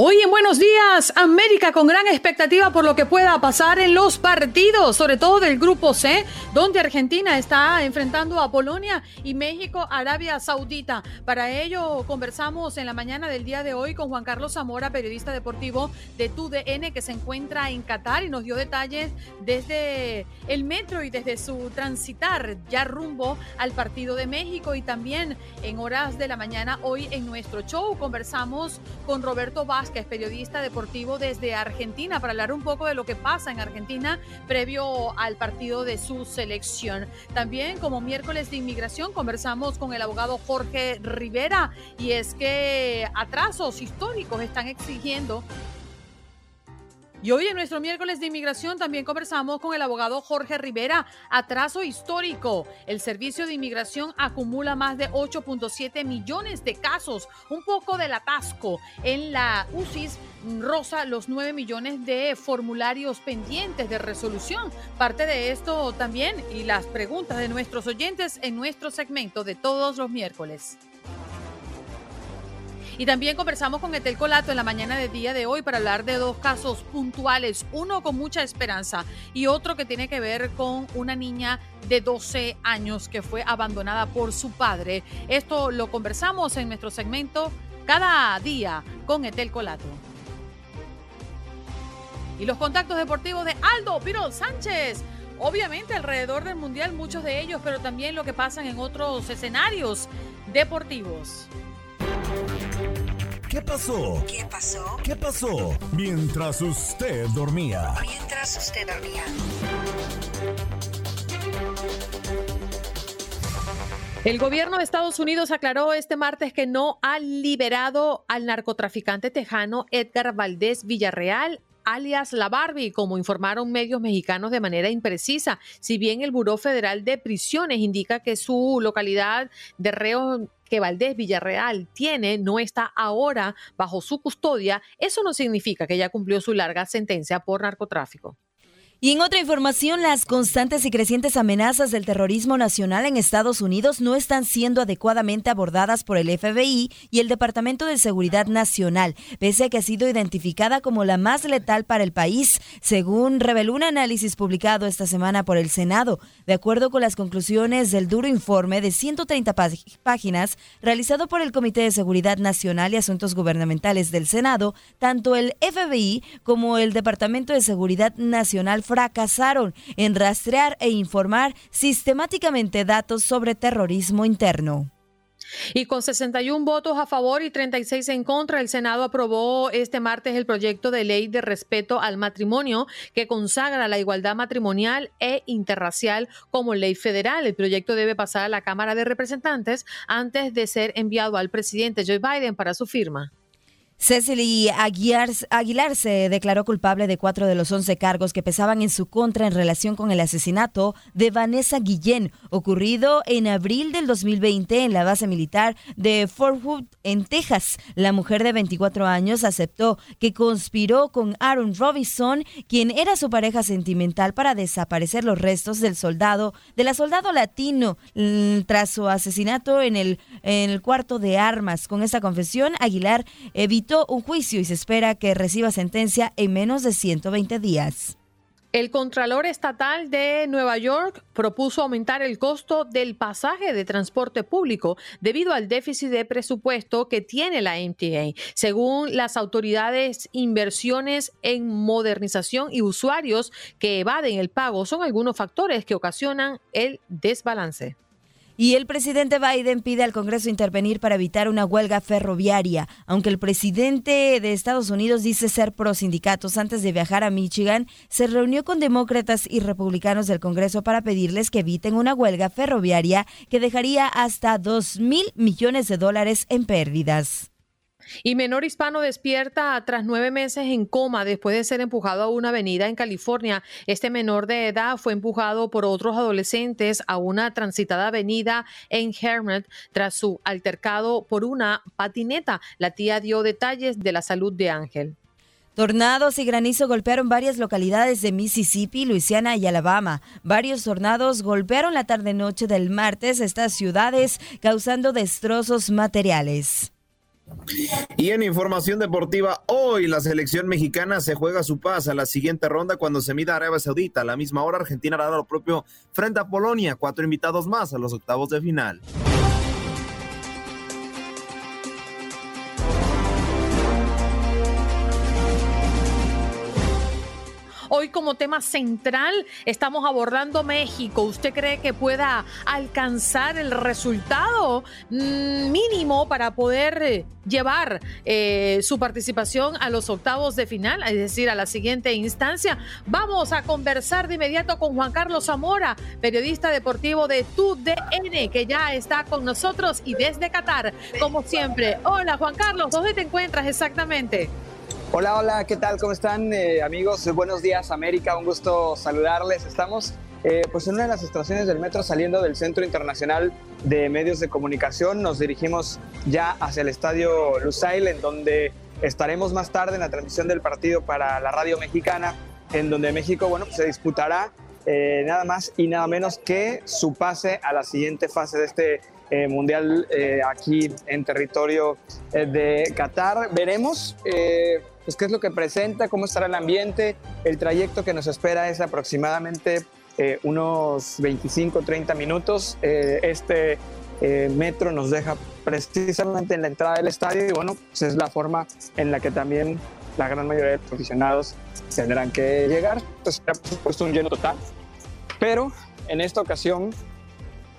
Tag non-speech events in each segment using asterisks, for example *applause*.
Hoy en Buenos Días, América con gran expectativa por lo que pueda pasar en los partidos, sobre todo del Grupo C, donde Argentina está enfrentando a Polonia y México, Arabia Saudita. Para ello conversamos en la mañana del día de hoy con Juan Carlos Zamora, periodista deportivo de TUDN, que se encuentra en Qatar y nos dio detalles desde el metro y desde su transitar ya rumbo al partido de México y también en horas de la mañana hoy en nuestro show conversamos con Roberto Vázquez que es periodista deportivo desde Argentina, para hablar un poco de lo que pasa en Argentina previo al partido de su selección. También, como miércoles de inmigración, conversamos con el abogado Jorge Rivera y es que atrasos históricos están exigiendo y hoy en nuestro miércoles de inmigración también conversamos con el abogado Jorge Rivera. Atraso histórico. El servicio de inmigración acumula más de 8.7 millones de casos. Un poco del atasco en la UCIS rosa los 9 millones de formularios pendientes de resolución. Parte de esto también y las preguntas de nuestros oyentes en nuestro segmento de todos los miércoles. Y también conversamos con Etel Colato en la mañana de día de hoy para hablar de dos casos puntuales, uno con mucha esperanza y otro que tiene que ver con una niña de 12 años que fue abandonada por su padre. Esto lo conversamos en nuestro segmento cada día con Etel Colato. Y los contactos deportivos de Aldo Pirol Sánchez. Obviamente alrededor del Mundial muchos de ellos, pero también lo que pasa en otros escenarios deportivos. ¿Qué pasó? ¿Qué pasó? ¿Qué pasó? Mientras usted dormía. Mientras usted dormía. El gobierno de Estados Unidos aclaró este martes que no ha liberado al narcotraficante tejano Edgar Valdés Villarreal alias La Barbie, como informaron medios mexicanos de manera imprecisa. Si bien el Buró Federal de Prisiones indica que su localidad de reo que Valdés Villarreal tiene no está ahora bajo su custodia, eso no significa que ya cumplió su larga sentencia por narcotráfico. Y en otra información, las constantes y crecientes amenazas del terrorismo nacional en Estados Unidos no están siendo adecuadamente abordadas por el FBI y el Departamento de Seguridad Nacional, pese a que ha sido identificada como la más letal para el país, según reveló un análisis publicado esta semana por el Senado. De acuerdo con las conclusiones del duro informe de 130 páginas realizado por el Comité de Seguridad Nacional y Asuntos Gubernamentales del Senado, tanto el FBI como el Departamento de Seguridad Nacional fracasaron en rastrear e informar sistemáticamente datos sobre terrorismo interno. Y con 61 votos a favor y 36 en contra, el Senado aprobó este martes el proyecto de ley de respeto al matrimonio que consagra la igualdad matrimonial e interracial como ley federal. El proyecto debe pasar a la Cámara de Representantes antes de ser enviado al presidente Joe Biden para su firma. Cecily Aguilar, se declaró culpable de cuatro de los once cargos que pesaban en su contra en relación con el asesinato de Vanessa Guillén, ocurrido en abril del 2020 en la base militar de Fort Hood, en Texas. La mujer de 24 años aceptó que conspiró con Aaron Robinson, quien era su pareja sentimental, para desaparecer los restos del soldado, de la soldado latino, tras su asesinato en el, en el cuarto de armas. Con esta confesión, Aguilar evitó un juicio y se espera que reciba sentencia en menos de 120 días. El Contralor Estatal de Nueva York propuso aumentar el costo del pasaje de transporte público debido al déficit de presupuesto que tiene la MTA. Según las autoridades, inversiones en modernización y usuarios que evaden el pago son algunos factores que ocasionan el desbalance. Y el presidente Biden pide al Congreso intervenir para evitar una huelga ferroviaria. Aunque el presidente de Estados Unidos dice ser pro sindicatos antes de viajar a Michigan, se reunió con demócratas y republicanos del Congreso para pedirles que eviten una huelga ferroviaria que dejaría hasta 2 mil millones de dólares en pérdidas. Y menor hispano despierta tras nueve meses en coma después de ser empujado a una avenida en California. Este menor de edad fue empujado por otros adolescentes a una transitada avenida en Hermit tras su altercado por una patineta. La tía dio detalles de la salud de Ángel. Tornados y granizo golpearon varias localidades de Mississippi, Luisiana y Alabama. Varios tornados golpearon la tarde-noche del martes estas ciudades, causando destrozos materiales. Y en información deportiva, hoy la selección mexicana se juega su paz a la siguiente ronda cuando se mida Arabia Saudita. A la misma hora, Argentina hará lo propio frente a Polonia. Cuatro invitados más a los octavos de final. Hoy como tema central estamos abordando México. ¿Usted cree que pueda alcanzar el resultado mm, mínimo para poder eh, llevar eh, su participación a los octavos de final, es decir, a la siguiente instancia? Vamos a conversar de inmediato con Juan Carlos Zamora, periodista deportivo de TUDN, que ya está con nosotros y desde Qatar, como siempre. Hola Juan Carlos, ¿dónde te encuentras exactamente? Hola, hola, ¿qué tal? ¿Cómo están eh, amigos? Buenos días América, un gusto saludarles. Estamos eh, pues en una de las estaciones del metro saliendo del Centro Internacional de Medios de Comunicación. Nos dirigimos ya hacia el Estadio Lusail, en donde estaremos más tarde en la transmisión del partido para la radio mexicana, en donde México, bueno, pues se disputará eh, nada más y nada menos que su pase a la siguiente fase de este mundial aquí en territorio de Qatar. Veremos pues qué es lo que presenta, cómo estará el ambiente. El trayecto que nos espera es aproximadamente eh, unos 25, 30 minutos. Eh, este eh, metro nos deja precisamente en la entrada del estadio y bueno, pues es la forma en la que también la gran mayoría de aficionados tendrán que llegar. Entonces será por supuesto un lleno total. Pero en esta ocasión,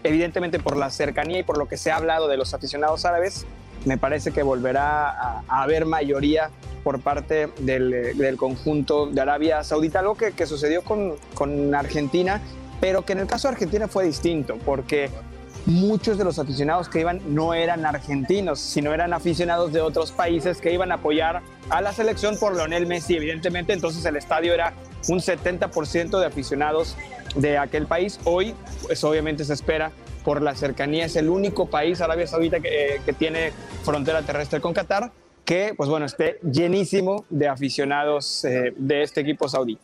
evidentemente por la cercanía y por lo que se ha hablado de los aficionados árabes, me parece que volverá a, haber mayoría por parte del, conjunto de Arabia Saudita, algo que, sucedió con, con, Argentina, pero que en el caso de Argentina fue distinto, porque muchos de los aficionados que iban no eran argentinos, sino eran aficionados de otros países que iban a apoyar a la selección por Leonel Messi, evidentemente, entonces el estadio era un 70% de aficionados de aquel país. Hoy, pues obviamente se espera por la cercanía, es el único país, Arabia Saudita, que, eh, que tiene frontera terrestre con Qatar, que, pues bueno, esté llenísimo de aficionados eh, de este equipo saudí.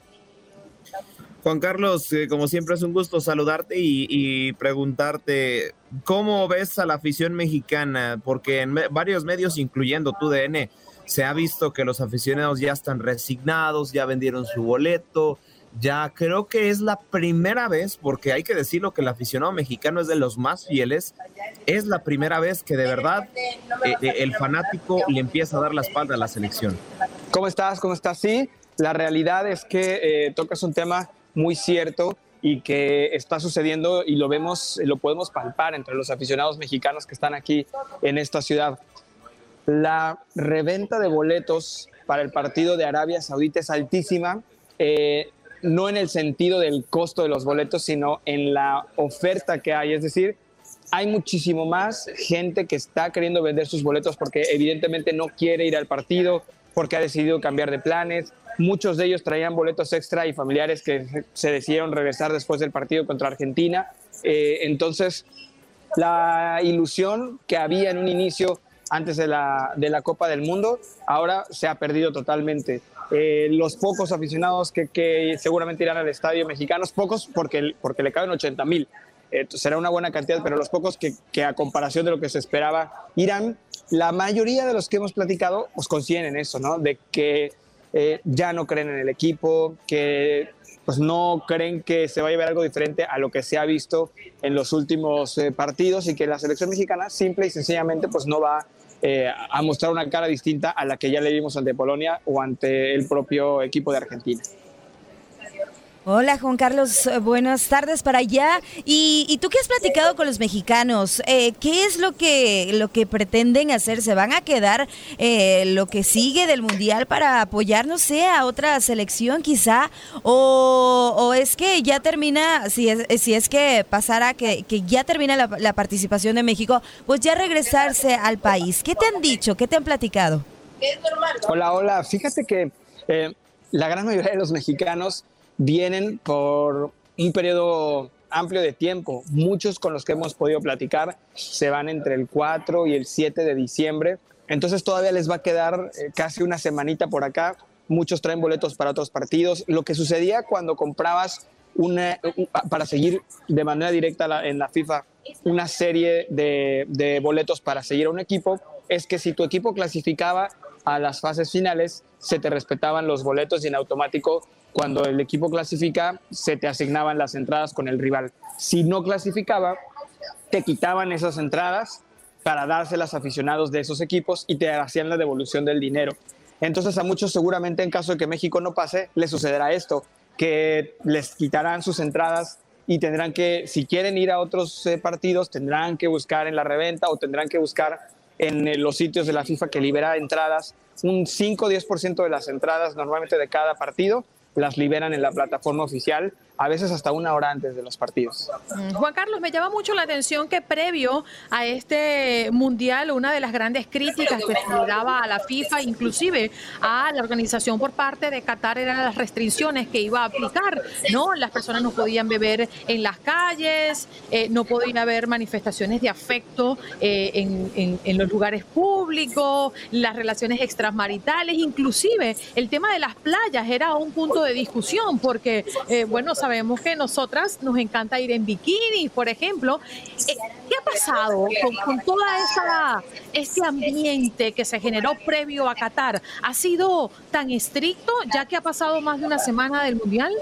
Juan Carlos, eh, como siempre es un gusto saludarte y, preguntarte cómo ves a la afición mexicana, porque en varios medios, incluyendo tu DN, se ha visto que los aficionados ya están resignados, ya vendieron su boleto, ya creo que es la primera vez, porque hay que decirlo que el aficionado mexicano es de los más fieles, es la primera vez que de verdad eh, eh, el fanático le empieza a dar la espalda a la selección. ¿Cómo estás? ¿Cómo estás? Sí, la realidad es que eh, tocas un tema muy cierto y que está sucediendo y lo vemos, lo podemos palpar entre los aficionados mexicanos que están aquí en esta ciudad. La reventa de boletos para el partido de Arabia Saudita es altísima. Eh, no en el sentido del costo de los boletos, sino en la oferta que hay. Es decir, hay muchísimo más gente que está queriendo vender sus boletos porque evidentemente no quiere ir al partido, porque ha decidido cambiar de planes. Muchos de ellos traían boletos extra y familiares que se decidieron regresar después del partido contra Argentina. Eh, entonces, la ilusión que había en un inicio antes de la, de la Copa del Mundo, ahora se ha perdido totalmente. Eh, los pocos aficionados que, seguramente irán al estadio mexicanos, pocos porque, porque le caben 80 mil, será una buena cantidad, pero los pocos que, a comparación de lo que se esperaba irán, la mayoría de los que hemos platicado pues coinciden en eso, ¿no? De que eh, ya no creen en el equipo, que pues no creen que se vaya a ver algo diferente a lo que se ha visto en los últimos eh, partidos y que la selección mexicana simple y sencillamente pues no va eh, a mostrar una cara distinta a la que ya le vimos ante Polonia o ante el propio equipo de Argentina. Hola Juan Carlos, eh, buenas tardes para allá. ¿Y, tú qué has platicado con los mexicanos? Eh, ¿Qué es lo que, lo que pretenden hacer? ¿Se van a quedar eh, lo que sigue del Mundial para apoyar, no sé, a otra selección quizá? ¿O, es que ya termina, si es, si es que pasara que, que ya termina la, participación de México, pues ya regresarse al país? ¿Qué te han dicho? ¿Qué te han platicado? Hola, hola. Fíjate que la gran mayoría de los mexicanos vienen por un periodo amplio de tiempo. Muchos con los que hemos podido platicar se van entre el 4 y el 7 de diciembre. Entonces todavía les va a quedar eh, casi una semanita por acá. Muchos traen boletos para otros partidos. Lo que sucedía cuando comprabas una, para seguir de manera directa en la FIFA una serie de, de boletos para seguir a un equipo es que si tu equipo clasificaba a las fases finales, se te respetaban los boletos y en automático cuando el equipo clasifica, se te asignaban las entradas con el rival. Si no clasificaba, te quitaban esas entradas para dárselas a aficionados de esos equipos y te hacían la devolución del dinero. Entonces a muchos seguramente en caso de que México no pase, les sucederá esto, que les quitarán sus entradas y tendrán que, si quieren ir a otros eh, partidos, tendrán que buscar en la reventa o tendrán que buscar en eh, los sitios de la FIFA que libera entradas, un 5 o 10% de las entradas normalmente de cada partido las liberan en la plataforma oficial a veces hasta una hora antes de los partidos. Mm, Juan Carlos, me llama mucho la atención que previo a este mundial, una de las grandes críticas que se daba a la FIFA, inclusive a la organización por parte de Qatar, eran las restricciones que iba a aplicar. ¿no? Las personas no podían beber en las calles, eh, no podían haber manifestaciones de afecto eh, en, en los lugares públicos, las relaciones extramaritales, inclusive el tema de las playas era un punto discusión, porque, eh, bueno, sabemos que nosotras nos encanta ir en bikini, por ejemplo. Eh, ¿Qué ha pasado con, con toda esa este ambiente que se generó previo a Qatar? ¿Ha sido tan estricto ya que ha pasado más de una semana del Mundial?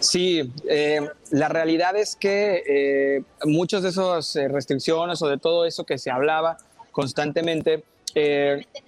Sí, eh, la realidad es que eh, muchas de esas restricciones o de todo eso que se hablaba constantemente,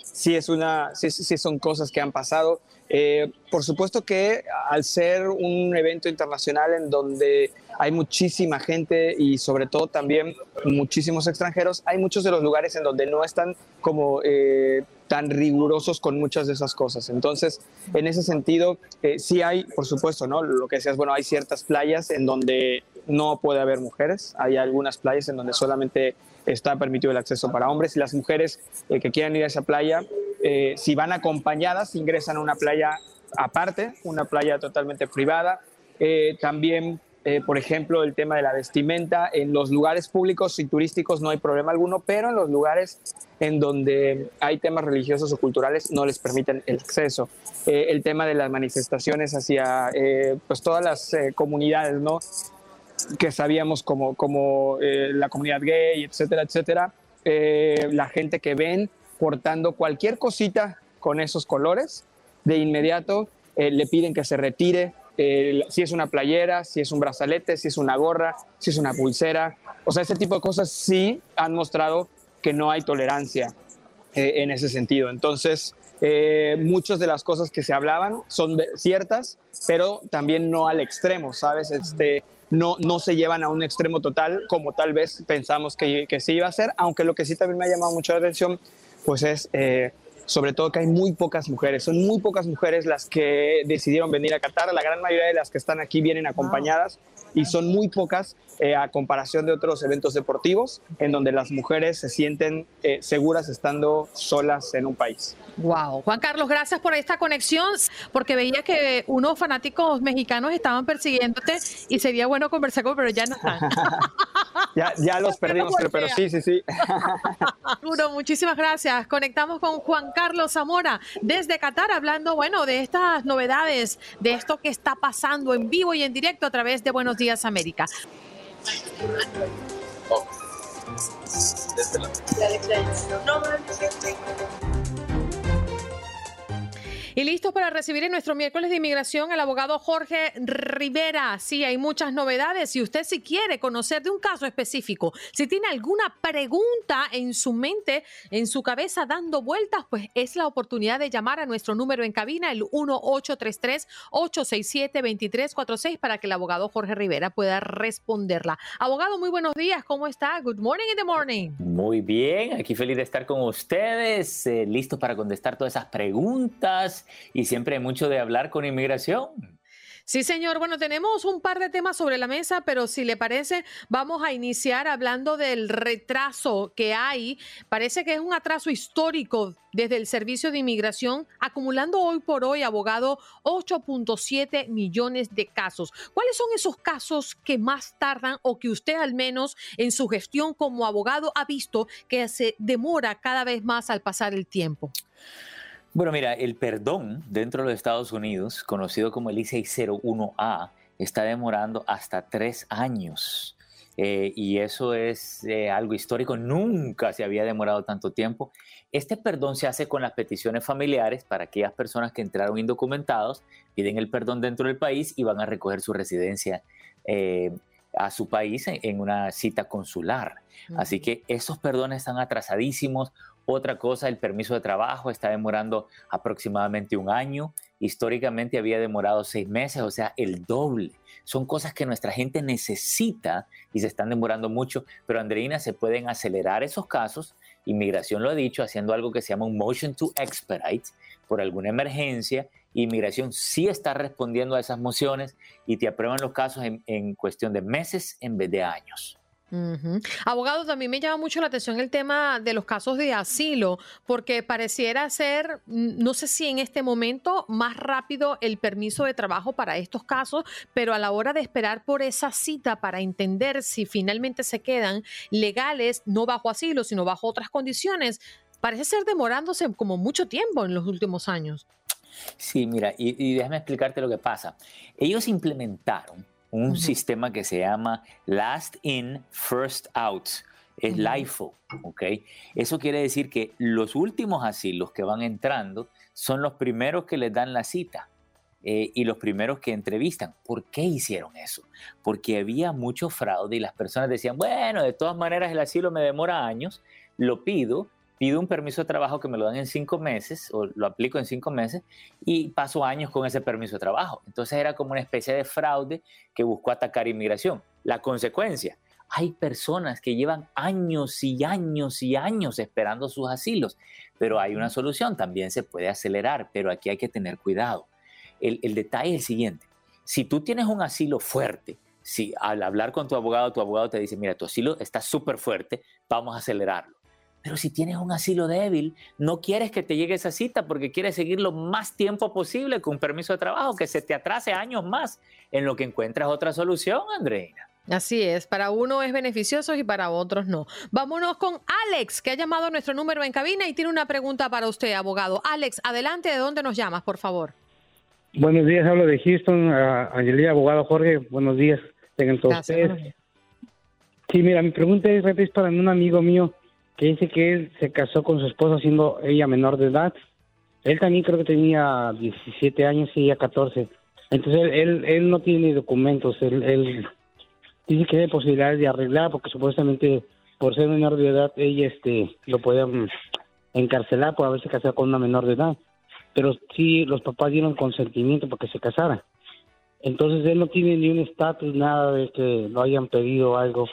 sí, es una, sí, sí son cosas que han pasado. Eh, por supuesto que al ser un evento internacional en donde hay muchísima gente y sobre todo también muchísimos extranjeros, hay muchos de los lugares en donde no están como eh, tan rigurosos con muchas de esas cosas. Entonces, en ese sentido, eh, sí hay, por supuesto, ¿no? Lo que decías, bueno, hay ciertas playas en donde no puede haber mujeres, hay algunas playas en donde solamente está permitido el acceso para hombres y las mujeres que quieran ir a esa playa eh, si van acompañadas, ingresan a una playa aparte, una playa totalmente privada. Eh, también, eh, por ejemplo, el tema de la vestimenta. En los lugares públicos y turísticos no hay problema alguno, pero en los lugares en donde hay temas religiosos o culturales no les permiten el acceso. el tema de las manifestaciones hacia pues todas las comunidades, ¿no? que sabíamos como, como la comunidad gay, etcétera, etcétera. la gente que ven portando cualquier cosita con esos colores, de inmediato eh, le piden que se retire, eh, si es una playera, si es un brazalete, si es una gorra, si es una pulsera. O sea, ese tipo de cosas sí han mostrado que no hay tolerancia eh, en ese sentido. Entonces, muchas de las cosas que se hablaban son ciertas, pero también no al extremo, ¿sabes? Este, no, no se llevan a un extremo total como tal vez pensamos que, que sí iba a ser, aunque lo que sí también me ha llamado mucho la atención pues es eh, sobre todo que hay muy pocas mujeres. Son muy pocas mujeres las que decidieron venir a Qatar. La gran mayoría de las que están aquí vienen acompañadas y son muy pocas eh, a comparación de otros eventos deportivos en donde las mujeres se sienten eh, seguras estando solas en un país. Wow, Juan Carlos, gracias por esta conexión, porque veía que unos fanáticos mexicanos estaban persiguiéndote y sería bueno conversar con, pero ya no están. *laughs* ya, los perdimos, pero, sí, sí, *laughs* sí. Uno, muchísimas gracias. Conectamos con Juan Carlos Zamora desde Qatar, hablando, bueno, de estas novedades, de esto que está pasando en vivo y en directo a través de Buenos Días América. Y listo para recibir en nuestro miércoles de inmigración el abogado Jorge Rivera. Sí, hay muchas novedades. Si usted si quiere conocer de un caso específico, si tiene alguna pregunta en su mente, en su cabeza dando vueltas, pues es la oportunidad de llamar a nuestro número en cabina, el 1833-867-2346, para que el abogado Jorge Rivera pueda responderla. Abogado, muy buenos días. ¿Cómo está? Good morning in the morning. Muy bien, aquí feliz de estar con ustedes, eh, listo para contestar todas esas preguntas y siempre hay mucho de hablar con inmigración. Sí, señor. Bueno, tenemos un par de temas sobre la mesa, pero si le parece, vamos a iniciar hablando del retraso que hay. Parece que es un atraso histórico desde el Servicio de Inmigración, acumulando hoy por hoy, abogado, 8.7 millones de casos. ¿Cuáles son esos casos que más tardan o que usted al menos en su gestión como abogado ha visto que se demora cada vez más al pasar el tiempo? Bueno, mira, el perdón dentro de los Estados Unidos, conocido como el I-601A, está demorando hasta tres años. Eh, y eso es eh, algo histórico, nunca se había demorado tanto tiempo. Este perdón se hace con las peticiones familiares para aquellas personas que entraron indocumentados, piden el perdón dentro del país y van a recoger su residencia eh, a su país en, una cita consular. Así que esos perdones están atrasadísimos. Otra cosa, el permiso de trabajo está demorando aproximadamente un año. Históricamente había demorado seis meses, o sea, el doble. Son cosas que nuestra gente necesita y se están demorando mucho, pero Andreina, se pueden acelerar esos casos. Inmigración lo ha dicho, haciendo algo que se llama un motion to expedite por alguna emergencia. Inmigración sí está respondiendo a esas mociones y te aprueban los casos en, en cuestión de meses en vez de años. Abogado, también me llama mucho la atención el tema de los casos de asilo, porque pareciera ser, no sé si en este momento, más rápido el permiso de trabajo para estos casos, pero a la hora de esperar por esa cita para entender si finalmente se quedan legales, no bajo asilo, sino bajo otras condiciones, parece ser demorándose como mucho tiempo en los últimos años. Sí, mira, y déjame explicarte lo que pasa. Ellos implementaron un sistema que se llama Last In, First Out. Es LIFO, ¿ok? Eso quiere decir que los últimos asilos que van entrando son los primeros que les dan la cita. Eh, y los primeros que entrevistan. ¿Por qué hicieron eso? Porque había mucho fraude y las personas decían, bueno, de todas maneras el asilo me demora años, lo pido, pido un permiso de trabajo que me lo dan en cinco meses o lo aplico en cinco meses y paso años con ese permiso de trabajo. Entonces era como una especie de fraude que buscó atacar inmigración. La consecuencia, hay personas que llevan años y años y años esperando sus asilos, pero hay una solución, también se puede acelerar, pero aquí hay que tener cuidado. El, el detalle es el siguiente, si tú tienes un asilo fuerte, si al hablar con tu abogado, tu abogado te dice, mira, tu asilo está súper fuerte, vamos a acelerarlo pero si tienes un asilo débil, no quieres que te llegue esa cita porque quieres seguir lo más tiempo posible con permiso de trabajo, que se te atrase años más en lo que encuentras otra solución, Andreina. Así es, para uno es beneficioso y para otros no. Vámonos con Alex, que ha llamado a nuestro número en cabina y tiene una pregunta para usted, abogado. Alex, adelante, ¿de dónde nos llamas, por favor? Buenos días, hablo de Houston, Angelina, abogado Jorge, buenos días, tengan todos ustedes. Sí, mira, mi pregunta es, es para un amigo mío que dice que él se casó con su esposa siendo ella menor de edad. Él también creo que tenía 17 años y ella 14. Entonces él, él, no tiene documentos. Él, él dice que hay posibilidades de arreglar porque supuestamente por ser menor de edad ella este lo podían encarcelar por haberse casado con una menor de edad. Pero sí los papás dieron consentimiento para que se casara. Entonces él no tiene ni un estatus, nada de que lo hayan pedido algo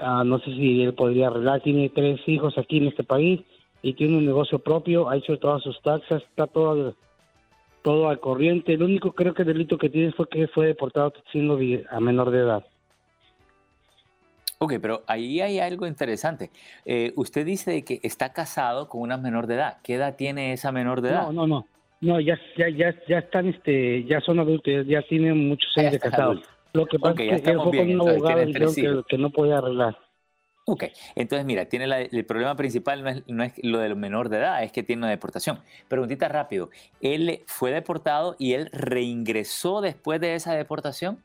Ah, no sé si él podría arreglar, tiene tres hijos aquí en este país y tiene un negocio propio, ha hecho todas sus taxas, está todo, todo al corriente. El único creo que delito que tiene fue que fue deportado siendo a menor de edad. Ok, pero ahí hay algo interesante. Eh, usted dice que está casado con una menor de edad. ¿Qué edad tiene esa menor de edad? No, no, no. No, ya, ya, ya, ya están, este, ya son adultos, ya tienen muchos años de casados. Lo que pasa es que él fue con un abogado y dijeron que, no podía arreglar. Ok, entonces mira, tiene el problema principal no es, lo del menor de edad, es que tiene una deportación. Preguntita rápido, ¿él fue deportado y él reingresó después de esa deportación?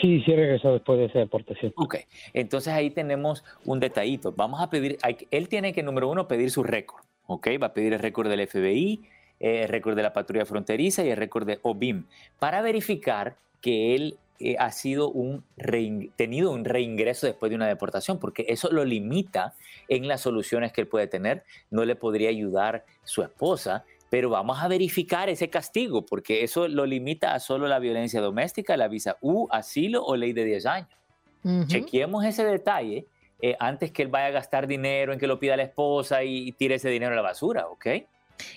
Sí, sí regresó después de esa deportación. Ok, entonces ahí tenemos un detallito. Vamos a pedir, él tiene que, número uno, pedir su récord, ¿ok? Va a pedir el récord del FBI, eh, el récord de la patrulla fronteriza y el récord de OBIM, para verificar que él eh, ha sido un tenido un reingreso después de una deportación, porque eso lo limita en las soluciones que él puede tener. No le podría ayudar su esposa, pero vamos a verificar ese castigo, porque eso lo limita a solo la violencia doméstica, la visa U, asilo o ley de 10 años. Chequeemos ese detalle eh, antes que él vaya a gastar dinero en que lo pida la esposa y, tire ese dinero a la basura, ¿ok?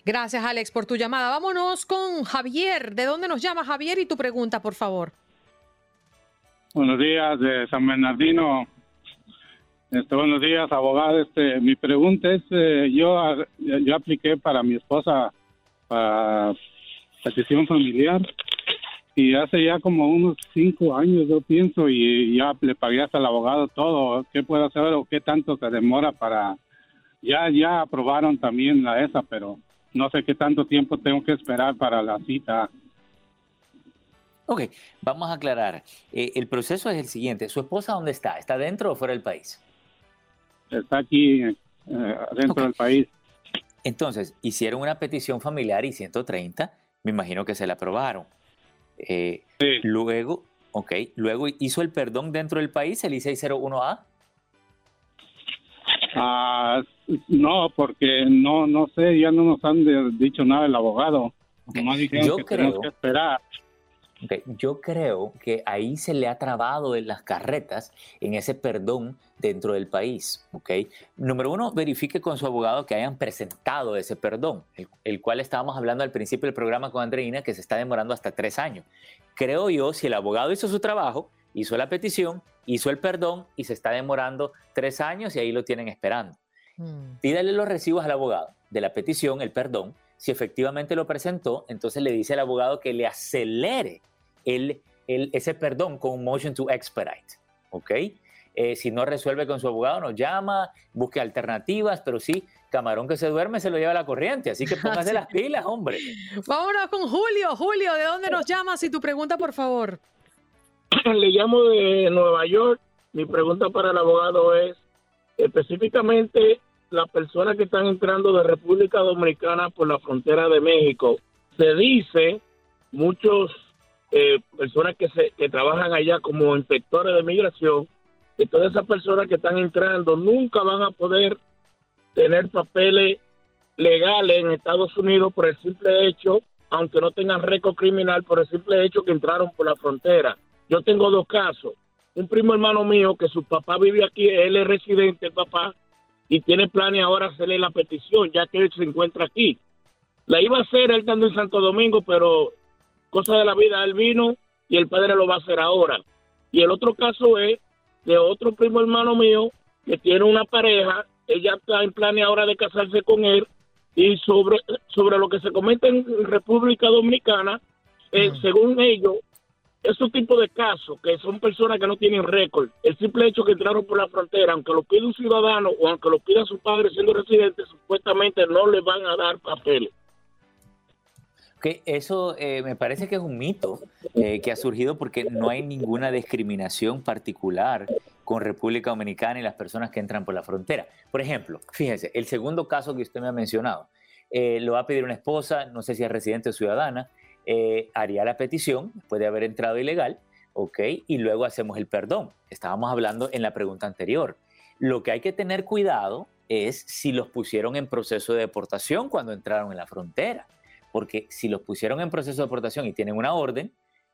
Gracias, Alex, por tu llamada. Vámonos con Javier. ¿De dónde nos llama Javier? Y tu pregunta, por favor. Buenos días, de San Bernardino. Este, buenos días, abogado. Este, mi pregunta es, eh, yo, yo apliqué para mi esposa para petición familiar y hace ya como unos cinco años yo pienso y ya le pagué hasta el abogado todo. ¿Qué puedo hacer o qué tanto se demora para... Ya, ya aprobaron también la esa, pero no sé qué tanto tiempo tengo que esperar para la cita. Ok, vamos a aclarar. Eh, el proceso es el siguiente. ¿Su esposa dónde está? ¿Está dentro o fuera del país? Está aquí, eh, dentro del país. Entonces, hicieron una petición familiar y 130, me imagino que se la aprobaron. Eh, sí. Luego, ok, luego hizo el perdón dentro del país, el I-601A. Ah, no, porque no, no sé, ya no nos han dicho nada el abogado. Yo creo, que esperar. Yo creo que ahí se le ha trabado en las carretas en ese perdón dentro del país. ¿okay? Número uno, verifique con su abogado que hayan presentado ese perdón, el, cual estábamos hablando al principio del programa con Andreina, que se está demorando hasta tres años. Creo yo, si el abogado hizo su trabajo, hizo la petición, hizo el perdón y se está demorando tres años y ahí lo tienen esperando. Hmm. Pídale los recibos al abogado de la petición, el perdón. Si efectivamente lo presentó, entonces le dice al abogado que le acelere el, ese perdón con un motion to expedite, ¿ok? Eh, si no resuelve con su abogado, nos llama, busque alternativas, pero sí, camarón que se duerme se lo lleva a la corriente, así que *laughs* póngase las pilas, hombre. Vámonos con Julio. Julio, ¿de dónde nos llamas? Y tu pregunta, por favor. *clears throat* Le llamo de Nueva York. Mi pregunta para el abogado es, específicamente, las personas que están entrando de República Dominicana por la frontera de México, se dice, muchos eh, personas que, se, que trabajan allá como inspectores de migración, que todas esas personas que están entrando nunca van a poder tener papeles legales en Estados Unidos por el simple hecho, aunque no tengan récord criminal, por el simple hecho que entraron por la frontera. Yo tengo dos casos. Un primo hermano mío que su papá vive aquí, él es residente, el papá, y tiene planes ahora hacerle la petición, ya que él se encuentra aquí. La iba a hacer él estando en Santo Domingo, pero cosa de la vida, él vino y el padre lo va a hacer ahora. Y el otro caso es de otro primo hermano mío que tiene una pareja, ella está en plan ahora de casarse con él y sobre, sobre lo que se comenta en República Dominicana, eh, según ellos, esos tipos de casos, que son personas que no tienen récord, el simple hecho que entraron por la frontera, aunque lo pida un ciudadano o aunque lo pida su padre siendo residente, supuestamente no le van a dar papeles que eso eh, me parece que es un mito eh, que ha surgido porque no hay ninguna discriminación particular con República Dominicana y las personas que entran por la frontera. Por ejemplo, fíjense, el segundo caso que usted me ha mencionado, eh, lo va a pedir una esposa, no sé si es residente o ciudadana, haría la petición puede haber entrado ilegal, ¿ok? Y luego hacemos el perdón. Estábamos hablando en la pregunta anterior. Lo que hay que tener cuidado es si los pusieron en proceso de deportación cuando entraron en la frontera porque si los pusieron en proceso de deportación y tienen una orden,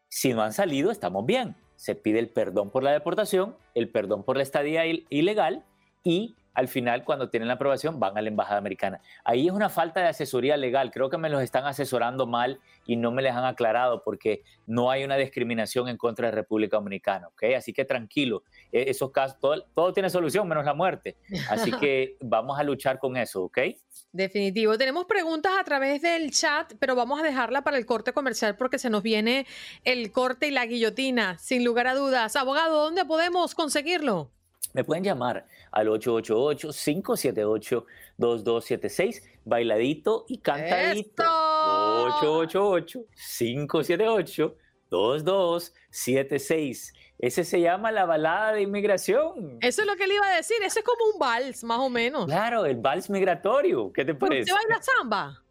si no han salido, estamos bien. Se pide el perdón por la deportación, el perdón por la estadía ilegal y al final, cuando tienen la aprobación, van a la embajada americana. Ahí es una falta de asesoría legal. Creo que me los están asesorando mal y no me les han aclarado porque no hay una discriminación en contra de República Dominicana. ¿ok? Así que tranquilo, e-, esos casos, todo, todo tiene solución menos la muerte. Así que *laughs* vamos a luchar con eso, ¿ok? Definitivo. Tenemos preguntas a través del chat, pero vamos a dejarla para el corte comercial porque se nos viene el corte y la guillotina, sin lugar a dudas. Abogado, ¿dónde podemos conseguirlo? Me pueden llamar al 888-578-2276, bailadito y cantadito. 888-578-2276. Ese se llama la balada de inmigración. Eso es lo que le iba a decir. Ese es como un vals, más o menos. Claro, el vals migratorio. ¿Qué te parece? ¿Usted baila samba?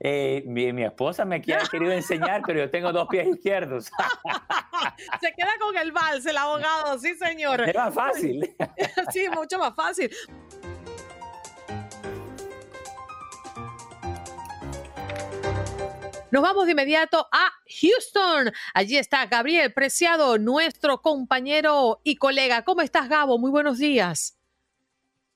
Eh, mi, esposa me ha *laughs* querido enseñar, pero yo tengo dos pies izquierdos. *laughs* Se queda con el vals, el abogado, sí, señor. Es más fácil. *laughs* sí, mucho más fácil. Nos vamos de inmediato a Houston. Allí está Gabriel Preciado, nuestro compañero y colega. ¿Cómo estás, Gabo? Muy buenos días.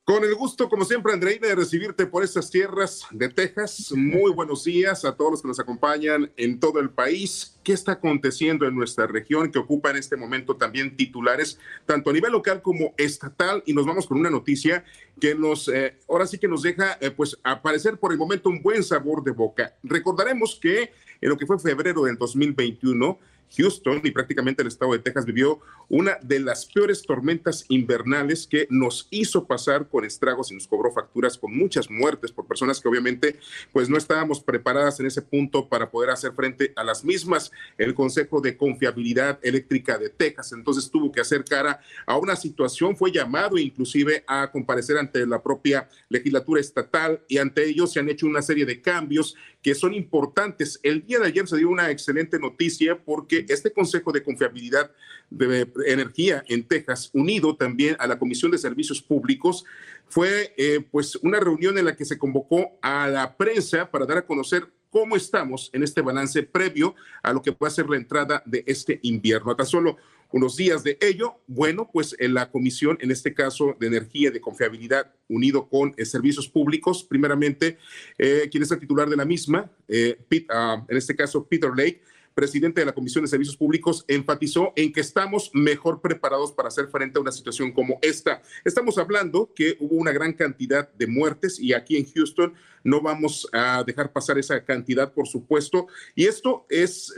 Con el gusto, como siempre, Andreina, de recibirte por estas tierras de Texas. Muy buenos días a todos los que nos acompañan en todo el país. ¿Qué está aconteciendo en nuestra región que ocupa en este momento también titulares, tanto a nivel local como estatal? Y nos vamos con una noticia que nos, eh, ahora sí que nos deja, eh, pues, aparecer por el momento un buen sabor de boca. Recordaremos que en lo que fue febrero del 2021, Houston y prácticamente el estado de Texas vivió una de las peores tormentas invernales que nos hizo pasar con estragos y nos cobró facturas con muchas muertes por personas que obviamente pues no estábamos preparadas en ese punto para poder hacer frente a las mismas. El Consejo de Confiabilidad Eléctrica de Texas entonces tuvo que hacer cara a una situación, fue llamado inclusive a comparecer ante la propia legislatura estatal y ante ellos se han hecho una serie de cambios que son importantes. El día de ayer se dio una excelente noticia porque este Consejo de Confiabilidad de Energía en Texas, unido también a la Comisión de Servicios Públicos, fue eh, pues una reunión en la que se convocó a la prensa para dar a conocer cómo estamos en este balance previo a lo que puede ser la entrada de este invierno. Hasta solo unos días de ello, bueno, pues en la comisión, en este caso de energía y de confiabilidad, unido con eh, servicios públicos, primeramente, eh, quien es el titular de la misma, eh, ah, en este caso Peter Lake, presidente de la Comisión de Servicios Públicos, enfatizó en que estamos mejor preparados para hacer frente a una situación como esta. Estamos hablando que hubo una gran cantidad de muertes y aquí en Houston no vamos a dejar pasar esa cantidad, por supuesto. Y esto es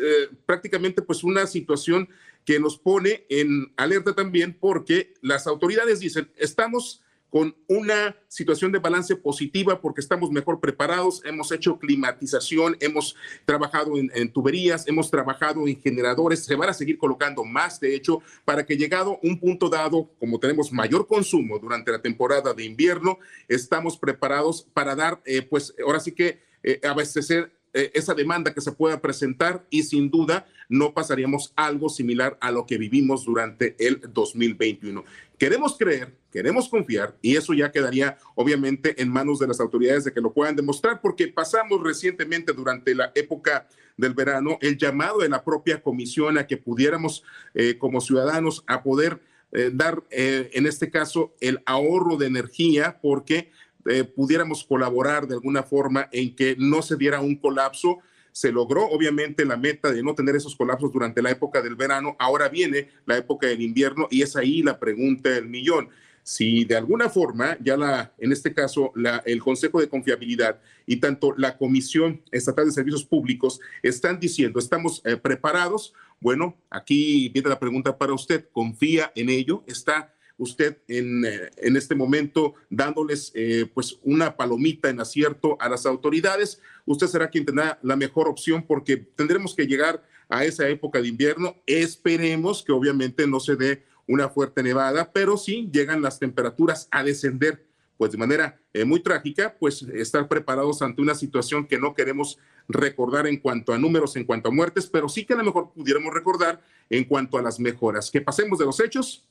prácticamente pues una situación que nos pone en alerta también porque las autoridades dicen, estamos con una situación de balance positiva porque estamos mejor preparados, hemos hecho climatización, hemos trabajado en, tuberías, hemos trabajado en generadores, se van a seguir colocando más, de hecho, para que llegado un punto dado, como tenemos mayor consumo durante la temporada de invierno, estamos preparados para dar, eh, pues ahora sí que eh, abastecer eh, esa demanda que se pueda presentar y sin duda no pasaríamos algo similar a lo que vivimos durante el 2021. Queremos creer, queremos confiar y eso ya quedaría obviamente en manos de las autoridades de que lo puedan demostrar porque pasamos recientemente durante la época del verano el llamado de la propia comisión a que pudiéramos eh, como ciudadanos a poder eh, dar en este caso el ahorro de energía porque eh, pudiéramos colaborar de alguna forma en que no se diera un colapso. Se logró obviamente la meta de no tener esos colapsos durante la época del verano. Ahora viene la época del invierno y es ahí la pregunta del millón. Si de alguna forma ya la, en este caso, el Consejo de Confiabilidad y tanto la Comisión Estatal de Servicios Públicos están diciendo, estamos eh, preparados, bueno, aquí viene la pregunta para usted, ¿confía en ello? ¿Está usted en, eh, en este momento dándoles eh, pues una palomita en acierto a las autoridades. Usted será quien tendrá la mejor opción porque tendremos que llegar a esa época de invierno. Esperemos que obviamente no se dé una fuerte nevada, pero sí llegan las temperaturas a descender pues de manera eh, muy trágica, pues estar preparados ante una situación que no queremos recordar en cuanto a números, en cuanto a muertes, pero sí que a lo mejor pudiéramos recordar en cuanto a las mejoras. Que pasemos de los hechos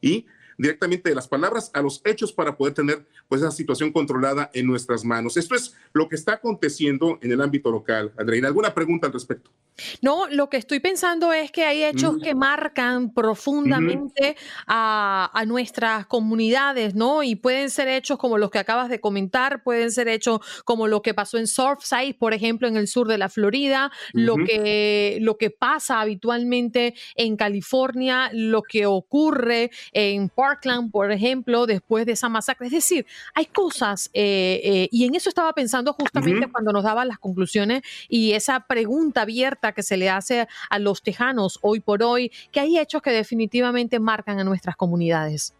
y directamente de las palabras a los hechos para poder tener pues esa situación controlada en nuestras manos. Esto es lo que está aconteciendo en el ámbito local. Andreina, ¿alguna pregunta al respecto? No, lo que estoy pensando es que hay hechos que marcan profundamente a, nuestras comunidades, ¿no? Y pueden ser hechos como los que acabas de comentar, pueden ser hechos como lo que pasó en Surfside, por ejemplo, en el sur de la Florida, lo, que, lo que pasa habitualmente en California, lo que ocurre en Parkland, por ejemplo, después de esa masacre. Es decir, hay cosas, eh, eh, y en eso estaba pensando justamente cuando nos daban las conclusiones y esa pregunta abierta que se le hace a los tejanos hoy por hoy, que hay hechos que definitivamente marcan a nuestras comunidades.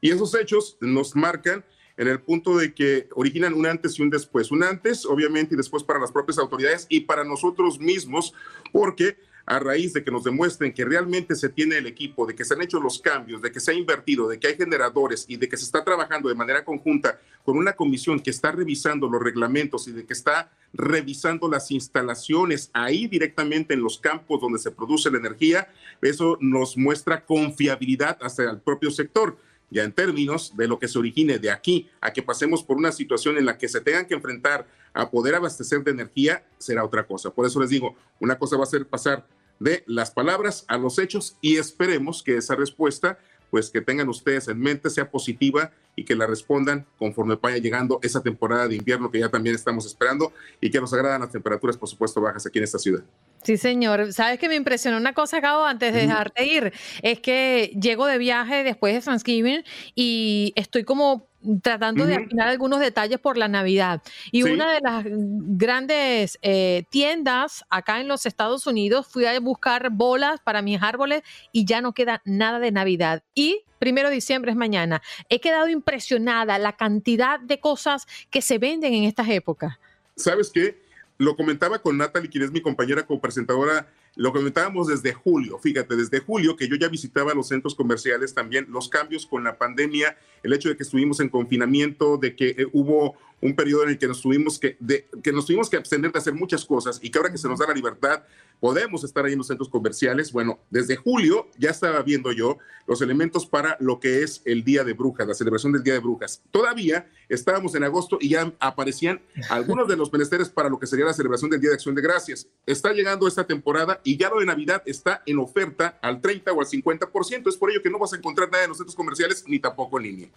Y esos hechos nos marcan en el punto de que originan un antes y un después. Un antes, obviamente, y después para las propias autoridades y para nosotros mismos, porque a raíz de que nos demuestren que realmente se tiene el equipo, de que se han hecho los cambios, de que se ha invertido, de que hay generadores y de que se está trabajando de manera conjunta con una comisión que está revisando los reglamentos y de que está revisando las instalaciones ahí directamente en los campos donde se produce la energía, eso nos muestra confiabilidad hacia el propio sector ya en términos de lo que se origine de aquí a que pasemos por una situación en la que se tengan que enfrentar a poder abastecer de energía, será otra cosa. Por eso les digo, una cosa va a ser pasar de las palabras a los hechos y esperemos que esa respuesta, pues que tengan ustedes en mente, sea positiva y que la respondan conforme vaya llegando esa temporada de invierno que ya también estamos esperando y que nos agradan las temperaturas, por supuesto, bajas aquí en esta ciudad. Sí, señor. Sabes que me impresionó una cosa, Gabo, antes de dejarte ir. Es que llego de viaje después de Thanksgiving y estoy como tratando de afinar algunos detalles por la Navidad. Y una de las grandes eh, tiendas acá en los Estados Unidos, fui a buscar bolas para mis árboles y ya no queda nada de Navidad. Y primero de diciembre es mañana. He quedado impresionada la cantidad de cosas que se venden en estas épocas. ¿Sabes qué? Lo comentaba con Natalie, quien es mi compañera como presentadora lo comentábamos desde julio, fíjate, desde julio que yo ya visitaba los centros comerciales también, los cambios con la pandemia, el hecho de que estuvimos en confinamiento, de que eh, hubo un periodo en el que nos tuvimos que, de, que nos tuvimos que abstener de hacer muchas cosas y que ahora que se nos da la libertad podemos estar ahí en los centros comerciales. Bueno, desde julio ya estaba viendo yo los elementos para lo que es el Día de Brujas, la celebración del Día de Brujas. Todavía estábamos en agosto y ya aparecían algunos de los menesteres para lo que sería la celebración del Día de Acción de Gracias. Está llegando esta temporada y ya lo de Navidad está en oferta al 30 o al 50%. Es por ello que no vas a encontrar nada en los centros comerciales ni tampoco en línea.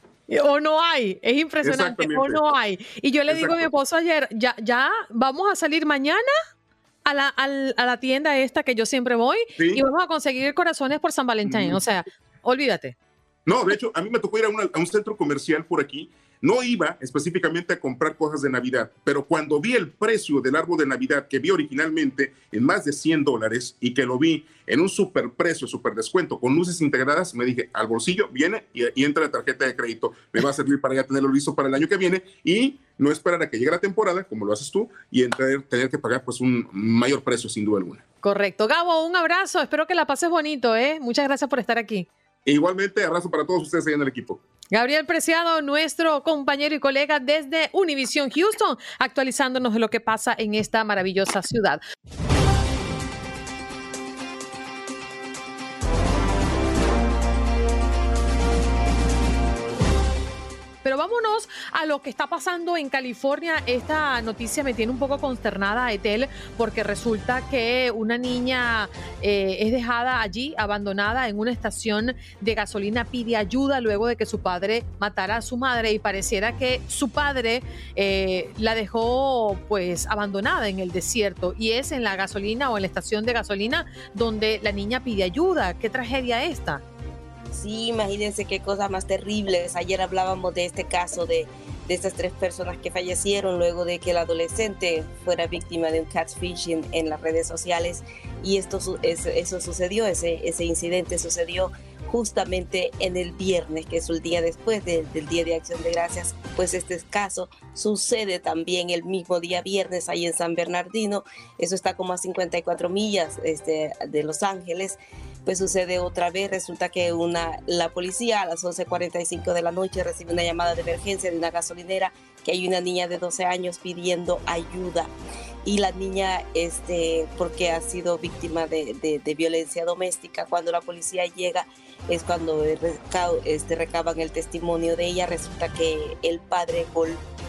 O no hay, es impresionante, o no hay. Y yo le digo a mi esposo ayer, ya, ya vamos a salir mañana a la, a la tienda esta que yo siempre voy y vamos a conseguir corazones por San Valentín. O sea, olvídate. No, de hecho, a mí me tocó ir a, a un centro comercial por aquí no iba específicamente a comprar cosas de Navidad, pero cuando vi el precio del árbol de Navidad que vi originalmente en más de 100 dólares y que lo vi en un super precio, super descuento con luces integradas, me dije, al bolsillo viene y, entra la tarjeta de crédito. Me va a servir para ya tenerlo listo para el año que viene y no esperar a que llegue la temporada, como lo haces tú, y entrar, tener que pagar pues un mayor precio sin duda alguna. Correcto. Gabo, un abrazo. Espero que la pases bonito, ¿eh? Muchas gracias por estar aquí. Igualmente, abrazo para todos ustedes ahí en el equipo. Gabriel Preciado, nuestro compañero y colega desde Univision Houston, actualizándonos de lo que pasa en esta maravillosa ciudad. Pero vámonos a lo que está pasando en California. Esta noticia me tiene un poco consternada, Etel, porque resulta que una niña eh, es dejada allí, abandonada en una estación de gasolina, pide ayuda luego de que su padre matara a su madre y pareciera que su padre eh, la dejó pues abandonada en el desierto y es en la gasolina o en la estación de gasolina donde la niña pide ayuda. ¿Qué tragedia esta? Sí, imagínense qué cosas más terribles. Ayer hablábamos de este caso de, de estas tres personas que fallecieron luego de que el adolescente fuera víctima de un catfishing en las redes sociales. Y esto eso, sucedió, ese, ese incidente sucedió justamente en el viernes, que es el día después del Día de Acción de Gracias, pues este caso sucede también el mismo día viernes ahí en San Bernardino, eso está como a 54 millas este, de Los Ángeles, pues sucede otra vez. Resulta que una, la policía a las 11.45 de la noche recibe una llamada de emergencia de una gasolinera que hay una niña de 12 años pidiendo ayuda. Y la niña, este, porque ha sido víctima de, de, violencia doméstica, cuando la policía llega es cuando este, recaban el testimonio de ella. Resulta que el padre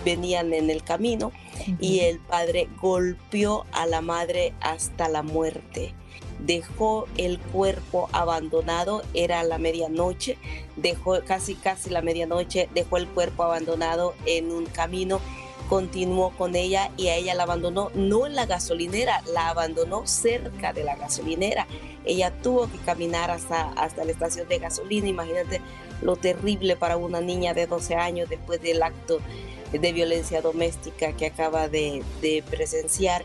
venían en el camino y el padre golpeó a la madre hasta la muerte dejó el cuerpo abandonado, era la medianoche, dejó casi casi la medianoche, dejó el cuerpo abandonado en un camino, continuó con ella y a ella la abandonó no en la gasolinera, la abandonó cerca de la gasolinera. Ella tuvo que caminar hasta, hasta la estación de gasolina, imagínate lo terrible para una niña de 12 años después del acto de violencia doméstica que acaba de, de presenciar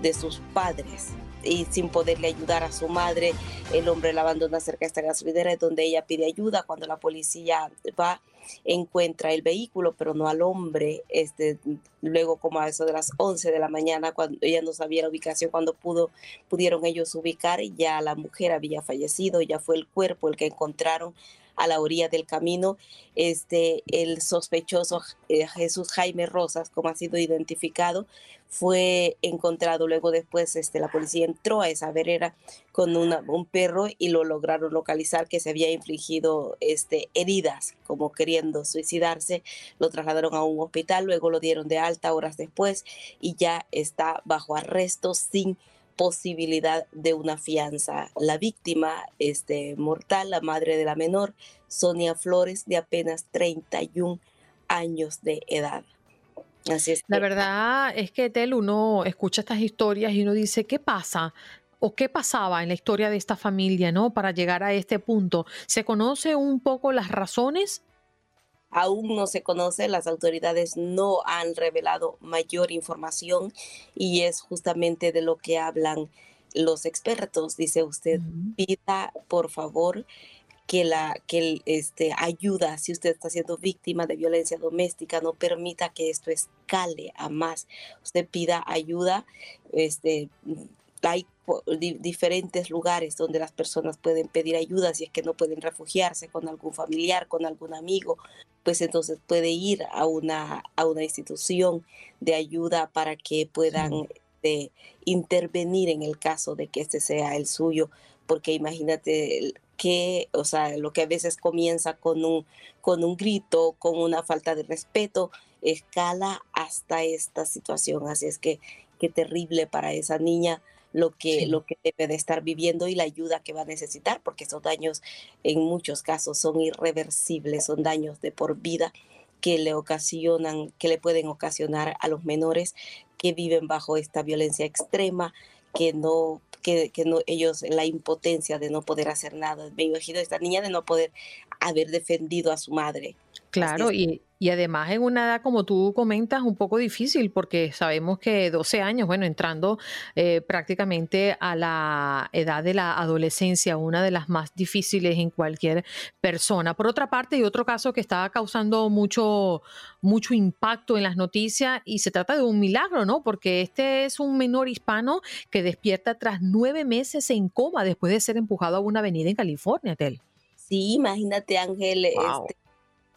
de sus padres y sin poderle ayudar a su madre. El hombre la abandona cerca de esta gasolinera donde ella pide ayuda. Cuando la policía va, encuentra el vehículo, pero no al hombre. Este, luego, como a eso de las 11 de la mañana, cuando ella no sabía la ubicación, cuando pudo, pudieron ellos ubicar, ya la mujer había fallecido, ya fue el cuerpo el que encontraron a la orilla del camino. Este, el sospechoso eh, Jesús Jaime Rosas, como ha sido identificado, fue encontrado luego después, este, la policía entró a esa vereda con una, un perro y lo lograron localizar que se había infligido este, heridas, como queriendo suicidarse. Lo trasladaron a un hospital, luego lo dieron de alta horas después y ya está bajo arresto sin posibilidad de una fianza. La víctima este, mortal, la madre de la menor, Sonia Flores, de apenas 31 años de edad. Así es. La verdad es que Tel uno escucha estas historias y uno dice, ¿qué pasa? o qué pasaba en la historia de esta familia, ¿no? Para llegar a este punto. ¿Se conoce un poco las razones? Aún no se conoce, las autoridades no han revelado mayor información y es justamente de lo que hablan los expertos. Dice usted, pida por favor que la que este ayuda si usted está siendo víctima de violencia doméstica no permita que esto escale a más usted pida ayuda este hay diferentes lugares donde las personas pueden pedir ayuda si es que no pueden refugiarse con algún familiar, con algún amigo, pues entonces puede ir a una, a una institución de ayuda para que puedan este, intervenir en el caso de que este sea el suyo, porque imagínate que, o sea, lo que a veces comienza con un, con un grito, con una falta de respeto, escala hasta esta situación. Así es que qué terrible para esa niña lo que, lo que debe de estar viviendo y la ayuda que va a necesitar, porque esos daños en muchos casos son irreversibles, son daños de por vida que le ocasionan, que le pueden ocasionar a los menores que viven bajo esta violencia extrema, que no, que, que no, ellos, la impotencia de no poder hacer nada. Me imagino esta niña de no poder haber defendido a su madre. Claro, y, y además en una edad, como tú comentas, un poco difícil, porque sabemos que 12 años, bueno, entrando eh, prácticamente a la edad de la adolescencia, una de las más difíciles en cualquier persona. Por otra parte, hay otro caso que está causando mucho, mucho impacto en las noticias y se trata de un milagro, ¿no? Porque este es un menor hispano que despierta tras nueve meses en coma después de ser empujado a una avenida en California, Tel. Sí, imagínate, Ángel, este,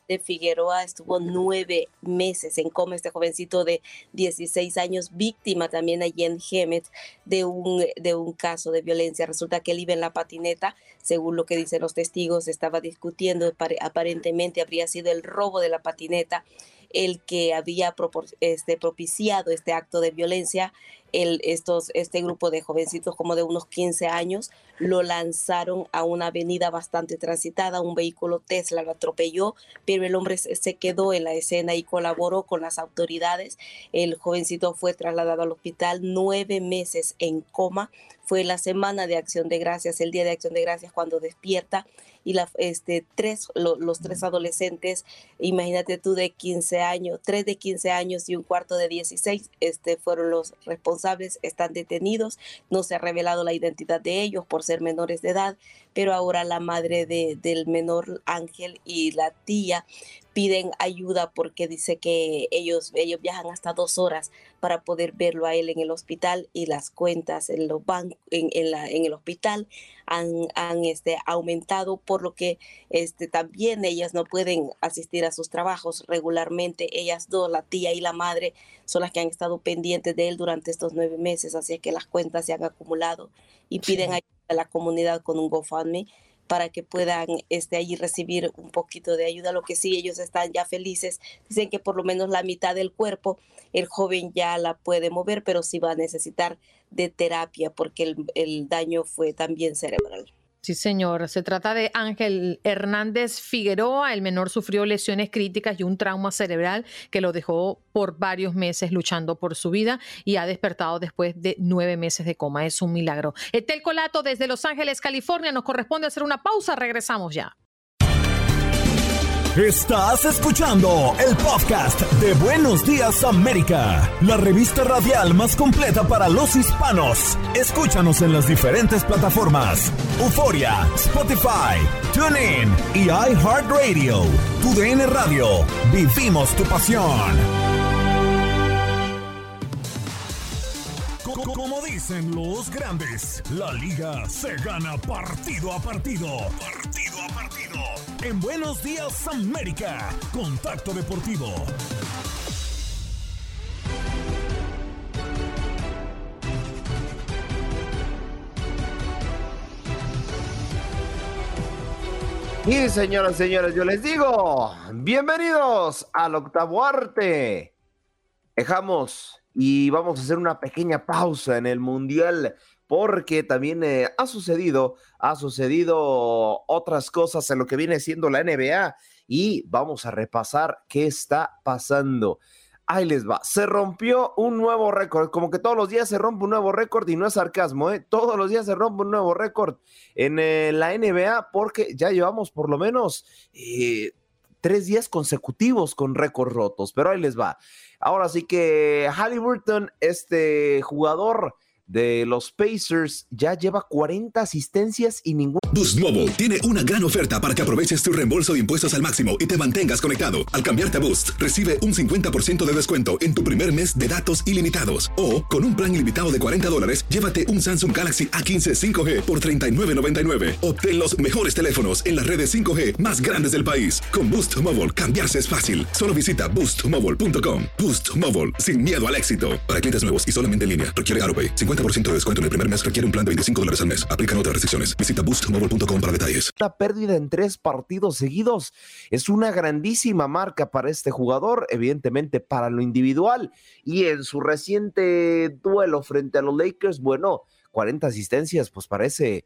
de Figueroa estuvo nueve meses en coma, este jovencito de 16 años, víctima también allí en Gemet de un, de un caso de violencia. Resulta que él iba en la patineta, según lo que dicen los testigos, estaba discutiendo, aparentemente habría sido el robo de la patineta el que había este, propiciado este acto de violencia el, estos, este grupo de jovencitos como de unos 15 años lo lanzaron a una avenida bastante transitada, un vehículo Tesla lo atropelló, pero el hombre se quedó en la escena y colaboró con las autoridades. El jovencito fue trasladado al hospital nueve meses en coma. Fue la semana de acción de gracias, el día de acción de gracias cuando despierta y la, este, tres, los tres adolescentes, imagínate tú de 15 años, tres de 15 años y un cuarto de 16, este, fueron los responsables, están detenidos, no se ha revelado la identidad de ellos por ser menores de edad, pero ahora la madre de, del menor Ángel y la tía piden ayuda porque dice que ellos, ellos viajan hasta dos horas para poder verlo a él en el hospital y las cuentas en los bancos, en, en, la, en el hospital han, han este, aumentado, por lo que este, también ellas no pueden asistir a sus trabajos regularmente. Ellas dos, la tía y la madre, son las que han estado pendientes de él durante estos nueve meses, así que las cuentas se han acumulado y piden ayuda a la comunidad con un GoFundMe para que puedan este, allí recibir un poquito de ayuda. Lo que sí, ellos están ya felices. Dicen que por lo menos la mitad del cuerpo el joven ya la puede mover, pero sí va a necesitar de terapia porque el, el daño fue también cerebral. Sí, señor. Se trata de Ángel Hernández Figueroa. El menor sufrió lesiones críticas y un trauma cerebral que lo dejó por varios meses luchando por su vida y ha despertado después de nueve meses de coma. Es un milagro. Etel Colato desde Los Ángeles, California. Nos corresponde hacer una pausa. Regresamos ya. Estás escuchando el podcast de Buenos Días América, la revista radial más completa para los hispanos. Escúchanos en las diferentes plataformas: Euforia, Spotify, TuneIn y iHeartRadio. Tu DN Radio. Vivimos tu pasión. Como dicen los grandes, la liga se gana partido a partido. Partido a partido. En Buenos Días América, Contacto Deportivo. Y señoras señores, yo les digo, bienvenidos al octavo arte. Dejamos y vamos a hacer una pequeña pausa en el Mundial porque también eh, ha sucedido, ha sucedido otras cosas en lo que viene siendo la NBA y vamos a repasar qué está pasando. Ahí les va. Se rompió un nuevo récord. Como que todos los días se rompe un nuevo récord y no es sarcasmo, ¿eh? Todos los días se rompe un nuevo récord en eh, la NBA porque ya llevamos por lo menos eh, tres días consecutivos con récords rotos. Pero ahí les va. Ahora sí que Halliburton, este jugador de los Pacers ya lleva 40 asistencias y ningún... Boost Mobile tiene una gran oferta para que aproveches tu reembolso de impuestos al máximo y te mantengas conectado. Al cambiarte a Boost, recibe un 50% de descuento en tu primer mes de datos ilimitados. O, con un plan ilimitado de 40 dólares, llévate un Samsung Galaxy A15 5G por $39.99. Obtén los mejores teléfonos en las redes 5G más grandes del país. Con Boost Mobile, cambiarse es fácil. Solo visita boostmobile.com. Boost Mobile, sin miedo al éxito. Para clientes nuevos y solamente en línea, requiere AroPay. 50% de descuento en el primer mes requiere un plan de 25 dólares al mes. Aplican otras restricciones. Visita boostmobile.com para detalles. La pérdida en tres partidos seguidos es una grandísima marca para este jugador, evidentemente para lo individual. Y en su reciente duelo frente a los Lakers, bueno, 40 asistencias, pues parece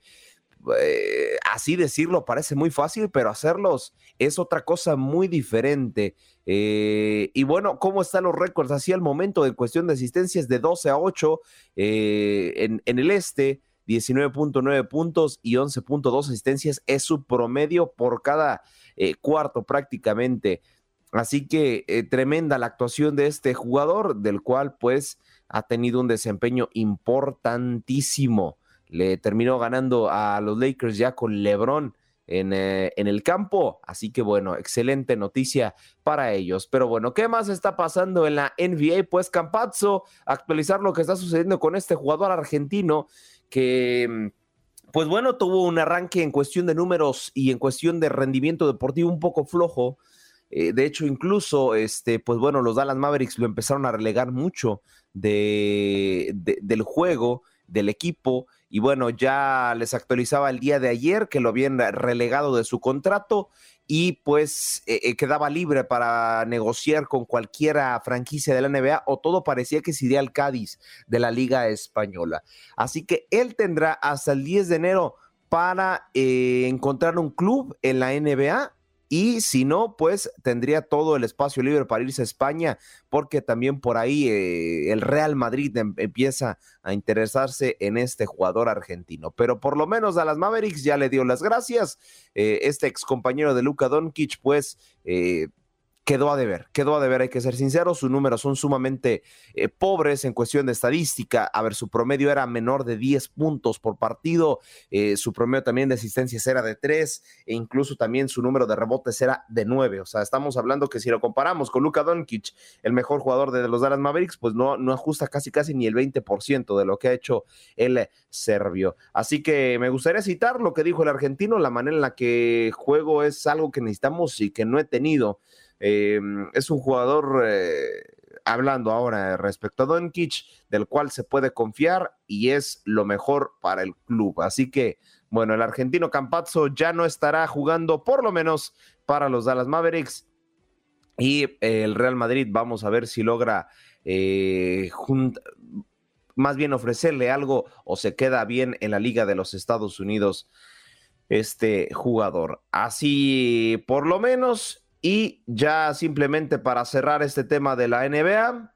eh, así decirlo parece muy fácil, pero hacerlos es otra cosa muy diferente. Eh, y bueno, ¿cómo están los récords? Así al momento en cuestión de asistencias de 12 a 8 eh, en, el este, 19.9 puntos y 11.2 asistencias es su promedio por cada cuarto prácticamente. Así que tremenda la actuación de este jugador, del cual pues ha tenido un desempeño importantísimo le terminó ganando a los Lakers ya con LeBron en, eh, en, el campo. Así que bueno, excelente noticia para ellos. Pero bueno, ¿qué más está pasando en la NBA? Pues Campazzo, actualizar lo que está sucediendo con este jugador argentino que... Mm, pues bueno, tuvo un arranque en cuestión de números y en cuestión de rendimiento deportivo un poco flojo. Eh, de hecho, incluso, este, pues bueno, los Dallas Mavericks lo empezaron a relegar mucho de, del juego, del equipo y bueno, ya les actualizaba el día de ayer que lo habían relegado de su contrato y pues eh, eh, quedaba libre para negociar con cualquiera franquicia de la NBA o todo parecía que sería el Cádiz de la Liga Española. Así que él tendrá hasta el 10 de enero para eh, encontrar un club en la NBA y si no, pues tendría todo el espacio libre para irse a España, porque también por ahí eh, el Real Madrid em, empieza a interesarse en este jugador argentino. Pero por lo menos a las Mavericks ya le dio las gracias. Eh, este ex compañero de Luka Doncic, pues eh, quedó a deber, quedó a deber, hay que ser sinceros, sus números son sumamente eh, pobres en cuestión de estadística, a ver, su promedio era menor de 10 puntos por partido, eh, su promedio también de asistencias era de 3, e incluso también su número de rebotes era de 9, o sea, estamos hablando que si lo comparamos con Luka Doncic, el mejor jugador de los Dallas Mavericks, pues no, no ajusta casi casi ni el 20% de lo que ha hecho el serbio. Así que me gustaría citar lo que dijo el argentino, la manera en la que juego es algo que necesitamos y que no he tenido. Eh, es un jugador, eh, hablando ahora respecto a Doncic, del cual se puede confiar y es lo mejor para el club. Así que, bueno, el argentino Campazzo ya no estará jugando, por lo menos para los Dallas Mavericks. Y el Real Madrid, vamos a ver si logra eh, más bien ofrecerle algo o se queda bien en la Liga de los Estados Unidos este jugador. Así, por lo menos, y ya simplemente para cerrar este tema de la NBA,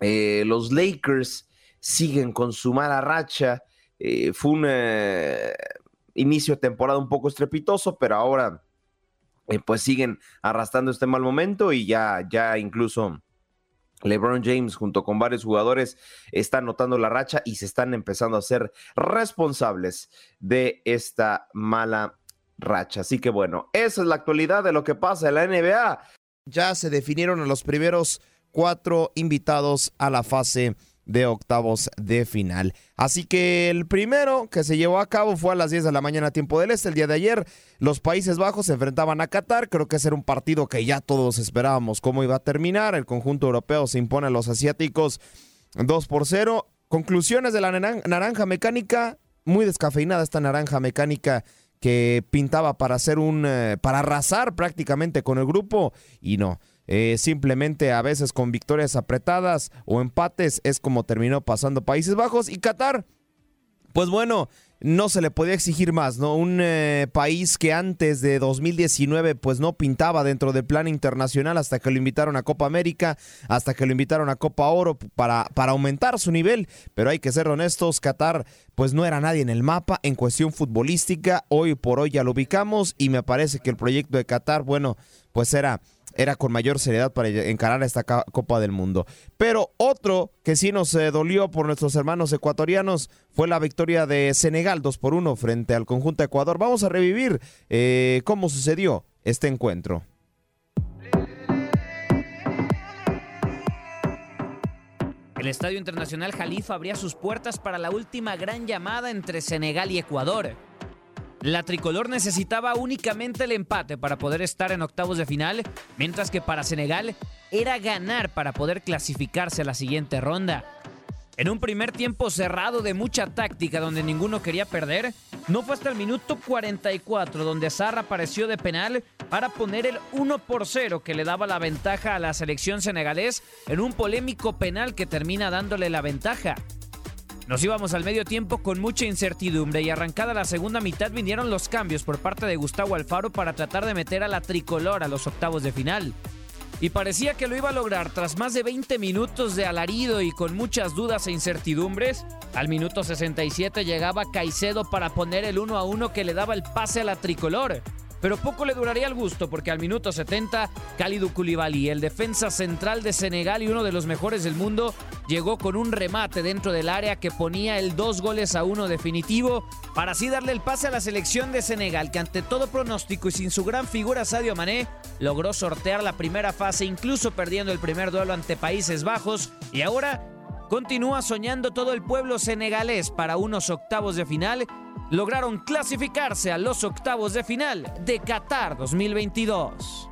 eh, los Lakers siguen con su mala racha. Eh, fue un eh, inicio de temporada un poco estrepitoso, pero ahora pues siguen arrastrando este mal momento y ya, ya incluso LeBron James junto con varios jugadores están notando la racha y se están empezando a ser responsables de esta mala racha. Así que bueno, esa es la actualidad de lo que pasa en la NBA. Ya se definieron los primeros cuatro invitados a la fase de octavos de final. Así que el primero que se llevó a cabo fue a las 10 de la mañana tiempo del este. El día de ayer los Países Bajos se enfrentaban a Qatar. Creo que ese era un partido que ya todos esperábamos cómo iba a terminar. El conjunto europeo se impone a los asiáticos 2 por 0. Conclusiones de la naranja mecánica. Muy descafeinada esta naranja mecánica que pintaba para hacer un eh, para arrasar prácticamente con el grupo y no. Eh, simplemente a veces con victorias apretadas o empates es como terminó pasando Países Bajos y Qatar. Pues bueno, no se le podía exigir más, ¿no? Un eh, país que antes de 2019 pues no pintaba dentro del plan internacional hasta que lo invitaron a Copa América, hasta que lo invitaron a Copa Oro para, para aumentar su nivel, pero hay que ser honestos, Qatar pues no era nadie en el mapa en cuestión futbolística, hoy por hoy ya lo ubicamos y me parece que el proyecto de Qatar, bueno, pues era era con mayor seriedad para encarar esta Copa del Mundo. Pero otro que sí nos eh, dolió por nuestros hermanos ecuatorianos fue la victoria de Senegal 2 por 1 frente al conjunto de Ecuador. Vamos a revivir eh, cómo sucedió este encuentro. El Estadio Internacional Jalifa abría sus puertas para la última gran llamada entre Senegal y Ecuador. La tricolor necesitaba únicamente el empate para poder estar en octavos de final, mientras que para Senegal era ganar para poder clasificarse a la siguiente ronda. En un primer tiempo cerrado de mucha táctica donde ninguno quería perder, no fue hasta el minuto 44 donde Zarra apareció de penal para poner el 1 por 0 que le daba la ventaja a la selección senegalés en un polémico penal que termina dándole la ventaja. Nos íbamos al medio tiempo con mucha incertidumbre y arrancada la segunda mitad vinieron los cambios por parte de Gustavo Alfaro para tratar de meter a la tricolor a los octavos de final. Y parecía que lo iba a lograr tras más de 20 minutos de alarido y con muchas dudas e incertidumbres. Al minuto 67 llegaba Caicedo para poner el 1 a 1 que le daba el pase a la tricolor pero poco le duraría el gusto porque al minuto 70, Khalidou Koulibaly, el defensa central de Senegal y uno de los mejores del mundo, llegó con un remate dentro del área que ponía el dos goles a uno definitivo para así darle el pase a la selección de Senegal que ante todo pronóstico y sin su gran figura Sadio Mané logró sortear la primera fase incluso perdiendo el primer duelo ante Países Bajos y ahora continúa soñando todo el pueblo senegalés para unos octavos de final lograron clasificarse a los octavos de final de Qatar 2022.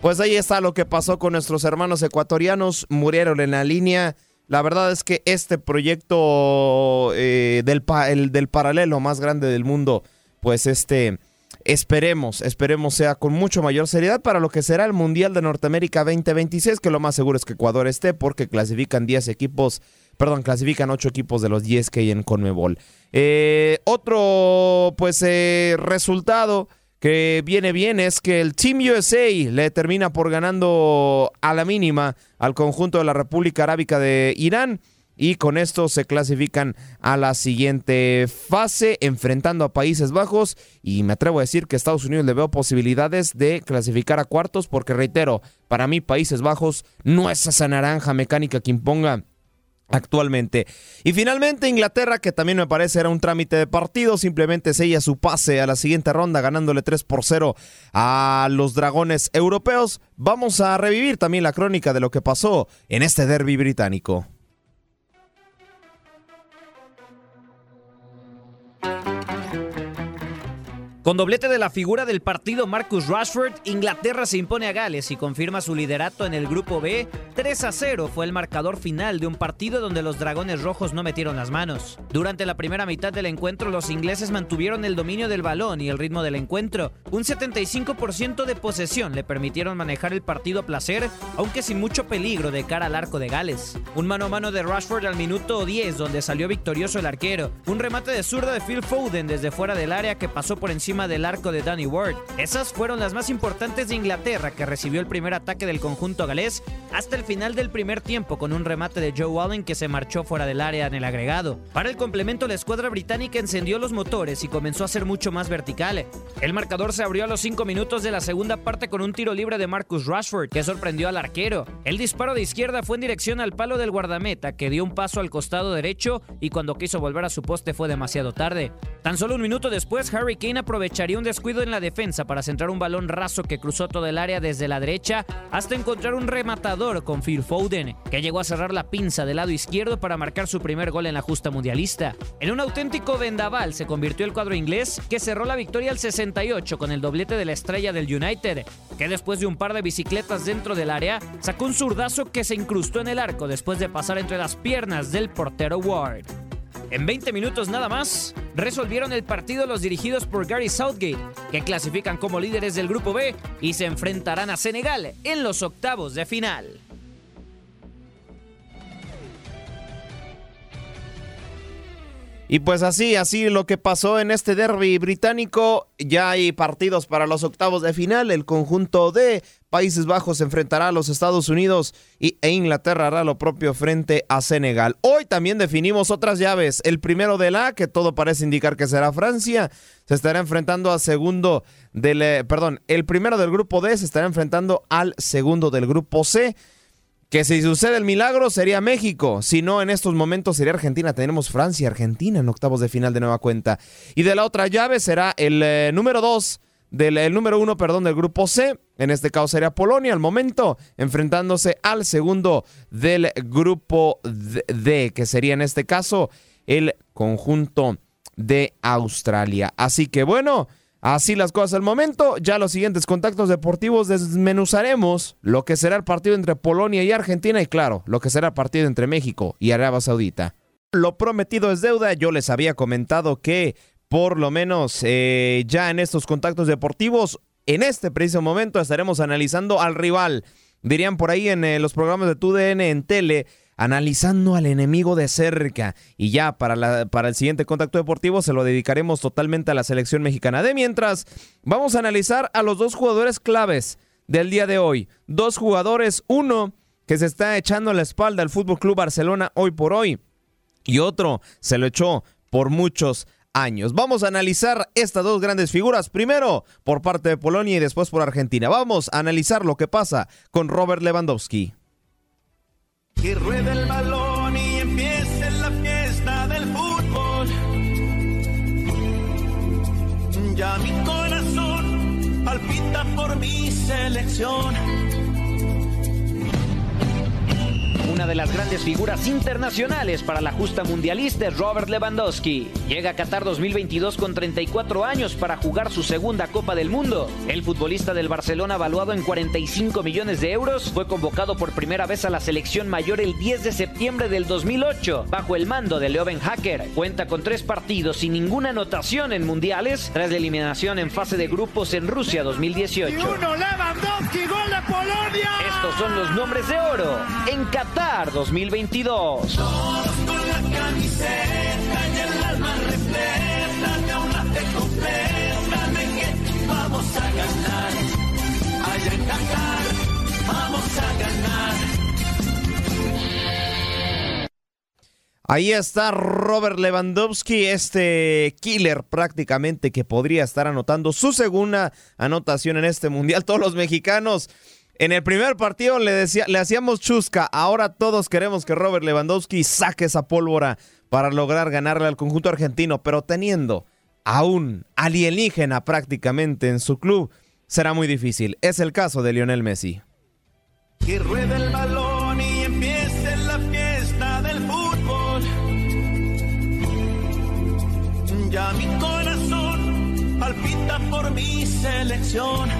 Pues ahí está lo que pasó con nuestros hermanos ecuatorianos, murieron en la línea. La verdad es que este proyecto eh, del, del paralelo más grande del mundo, pues este, esperemos, esperemos sea con mucho mayor seriedad para lo que será el Mundial de Norteamérica 2026, que lo más seguro es que Ecuador esté porque clasifican 10 equipos perdón, clasifican ocho equipos de los 10 que hay en Conmebol. Eh, otro, pues, eh, resultado que viene bien es que el Team USA le termina por ganando a la mínima al conjunto de la República Arábica de Irán. Y con esto se clasifican a la siguiente fase, enfrentando a Países Bajos. Y me atrevo a decir que Estados Unidos le veo posibilidades de clasificar a cuartos, porque reitero, para mí Países Bajos no es esa naranja mecánica que imponga actualmente. Y finalmente Inglaterra, que también me parece era un trámite de partido, simplemente sella su pase a la siguiente ronda ganándole 3 por 0 a los dragones europeos. Vamos a revivir también la crónica de lo que pasó en este derby británico. Con doblete de la figura del partido Marcus Rashford, Inglaterra se impone a Gales y confirma su liderato en el grupo B. 3 a 0 fue el marcador final de un partido donde los Dragones Rojos no metieron las manos. Durante la primera mitad del encuentro, los ingleses mantuvieron el dominio del balón y el ritmo del encuentro. Un 75% de posesión le permitieron manejar el partido a placer, aunque sin mucho peligro de cara al arco de Gales. Un mano a mano de Rashford al minuto 10, donde salió victorioso el arquero. Un remate de zurda de Phil Foden desde fuera del área que pasó por encima del arco de Danny Ward. Esas fueron las más importantes de Inglaterra, que recibió el primer ataque del conjunto galés hasta el final del primer tiempo con un remate de Joe Allen que se marchó fuera del área en el agregado. Para el complemento, la escuadra británica encendió los motores y comenzó a ser mucho más vertical. El marcador se abrió a los 5 minutos de la segunda parte con un tiro libre de Marcus Rashford, que sorprendió al arquero. El disparo de izquierda fue en dirección al palo del guardameta, que dio un paso al costado derecho y cuando quiso volver a su poste fue demasiado tarde. Tan solo un minuto después, Harry Kane aprovecharía un descuido en la defensa para centrar un balón raso que cruzó todo el área desde la derecha hasta encontrar un rematador con Phil Foden, que llegó a cerrar la pinza del lado izquierdo para marcar su primer gol en la justa mundialista. En un auténtico vendaval se convirtió el cuadro inglés, que cerró la victoria al 68 con el doblete de la estrella del United, que después de un par de bicicletas dentro del área, sacó un zurdazo que se incrustó en el arco después de pasar entre las piernas del portero Ward. En 20 minutos nada más, resolvieron el partido los dirigidos por Gary Southgate, que clasifican como líderes del Grupo B y se enfrentarán a Senegal en los octavos de final. Y pues así, así lo que pasó en este derby británico, ya hay partidos para los octavos de final, el conjunto de Países Bajos se enfrentará a los Estados Unidos y, e Inglaterra hará lo propio frente a Senegal. Hoy también definimos otras llaves, el primero de la, que todo parece indicar que será Francia, se estará enfrentando al segundo del, eh, perdón, el primero del grupo D se estará enfrentando al segundo del grupo C que si sucede el milagro sería México, si no en estos momentos sería Argentina, tenemos Francia, Argentina en octavos de final de nueva cuenta. Y de la otra llave será el eh, número 2 del el número 1, perdón, del grupo C, en este caso sería Polonia al momento, enfrentándose al segundo del grupo D, que sería en este caso el conjunto de Australia. Así que bueno, Así las cosas al momento, ya los siguientes contactos deportivos desmenuzaremos lo que será el partido entre Polonia y Argentina y claro, lo que será el partido entre México y Arabia Saudita. Lo prometido es deuda, yo les había comentado que por lo menos eh, ya en estos contactos deportivos, en este preciso momento estaremos analizando al rival. Dirían por ahí en eh, los programas de TUDN en tele, analizando al enemigo de cerca. Y ya para, la, para el siguiente contacto deportivo se lo dedicaremos totalmente a la selección mexicana. De mientras, vamos a analizar a los dos jugadores claves del día de hoy. Dos jugadores, uno que se está echando la espalda al Fútbol Club Barcelona hoy por hoy, y otro se lo echó por muchos años. Vamos a analizar estas dos grandes figuras, primero por parte de Polonia y después por Argentina. Vamos a analizar lo que pasa con Robert Lewandowski. Que ruede el balón y empiece la fiesta del fútbol. Ya mi corazón palpita por mi selección Una de las grandes figuras internacionales para la justa mundialista es Robert Lewandowski. Llega a Qatar 2022 con 34 años para jugar su segunda Copa del Mundo. El futbolista del Barcelona, valuado en 45 millones de euros, fue convocado por primera vez a la selección mayor el 10 de septiembre del 2008, bajo el mando de Leuven Hacker. Cuenta con tres partidos sin ninguna anotación en mundiales, tras la eliminación en fase de grupos en Rusia 2018. Lewandowski, gol de Polonia. Estos son los nombres de oro en Qatar 2022. vamos a ganar. vamos a ganar. Ahí está Robert Lewandowski, este killer prácticamente que podría estar anotando su segunda anotación en este mundial. Todos los mexicanos en el primer partido le, decía, le hacíamos chusca, ahora todos queremos que Robert Lewandowski saque esa pólvora para lograr ganarle al conjunto argentino, pero teniendo a un alienígena prácticamente en su club, será muy difícil. Es el caso de Lionel Messi. Que ruede el balón y empiece la fiesta del fútbol. Ya mi corazón palpita por mi selección.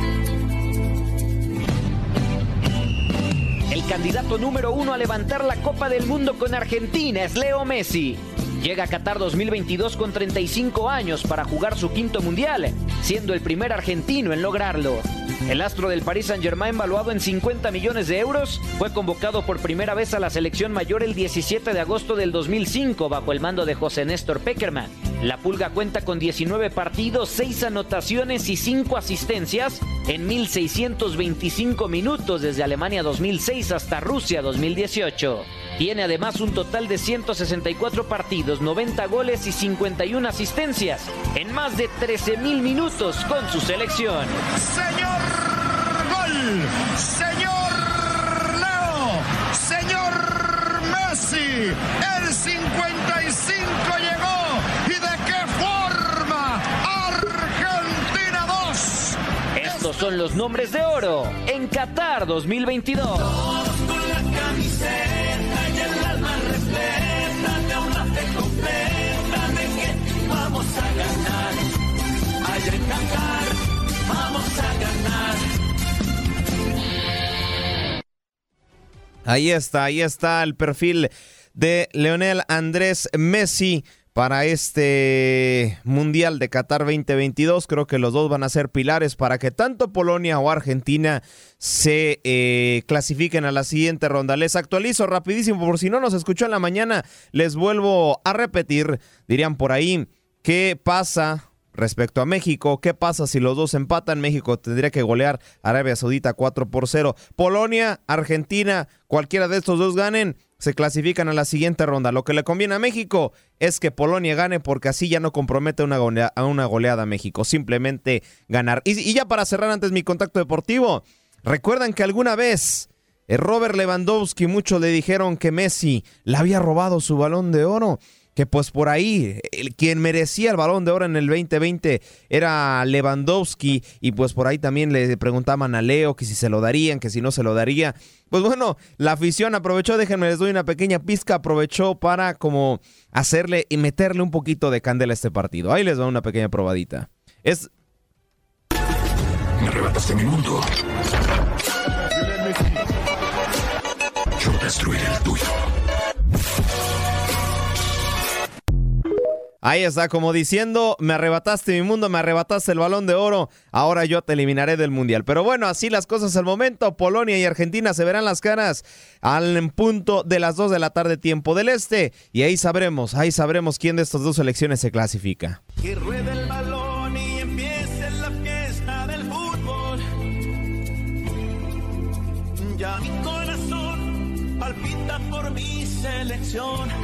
El candidato número uno a levantar la Copa del Mundo con Argentina es Leo Messi. Llega a Qatar 2022 con 35 años para jugar su quinto mundial, siendo el primer argentino en lograrlo. El astro del Paris Saint-Germain, valuado en 50 millones de euros, fue convocado por primera vez a la selección mayor el 17 de agosto del 2005 bajo el mando de José Néstor Peckerman. La Pulga cuenta con 19 partidos, 6 anotaciones y 5 asistencias en 1.625 minutos desde Alemania 2006 hasta Rusia 2018. Tiene además un total de 164 partidos, 90 goles y 51 asistencias en más de 13.000 minutos con su selección. Señor Gol, señor Leo, señor Messi, el 55 llegó y de qué forma. Argentina 2. Estos son los nombres de oro en Qatar 2022. Con la camiseta vamos a ganar. Allá en Qatar vamos a ganar. Ahí está, ahí está el perfil de Leonel Andrés Messi para este Mundial de Qatar 2022. Creo que los dos van a ser pilares para que tanto Polonia o Argentina se eh, clasifiquen a la siguiente ronda. Les actualizo rapidísimo, por si no nos escuchó en la mañana, les vuelvo a repetir, dirían por ahí, ¿qué pasa Respecto a México, ¿qué pasa si los dos empatan? México tendría que golear Arabia Saudita 4 por 0. Polonia, Argentina, cualquiera de estos dos ganen, se clasifican a la siguiente ronda. Lo que le conviene a México es que Polonia gane porque así ya no compromete una golea- a una goleada a México, simplemente ganar. Y, y ya para cerrar antes mi contacto deportivo, recuerdan que alguna vez eh, Robert Lewandowski, muchos le dijeron que Messi le había robado su balón de oro que pues por ahí el, quien merecía el balón de oro en el 2020 era Lewandowski y pues por ahí también le preguntaban a Leo que si se lo darían, que si no se lo daría. Pues bueno, la afición aprovechó, déjenme les doy una pequeña pizca, aprovechó para como hacerle y meterle un poquito de candela a este partido. Ahí les va una pequeña probadita. Es Me arrebataste mi mundo. Yo destruiré el tuyo. Ahí está, como diciendo, me arrebataste mi mundo, me arrebataste el balón de oro, ahora yo te eliminaré del mundial. Pero bueno, así las cosas al momento, Polonia y Argentina se verán las caras al punto de las 2 de la tarde tiempo del este y ahí sabremos, ahí sabremos quién de estas dos selecciones se clasifica. Que ruede el balón y empiece la fiesta del fútbol. Ya mi corazón palpita por mi selección.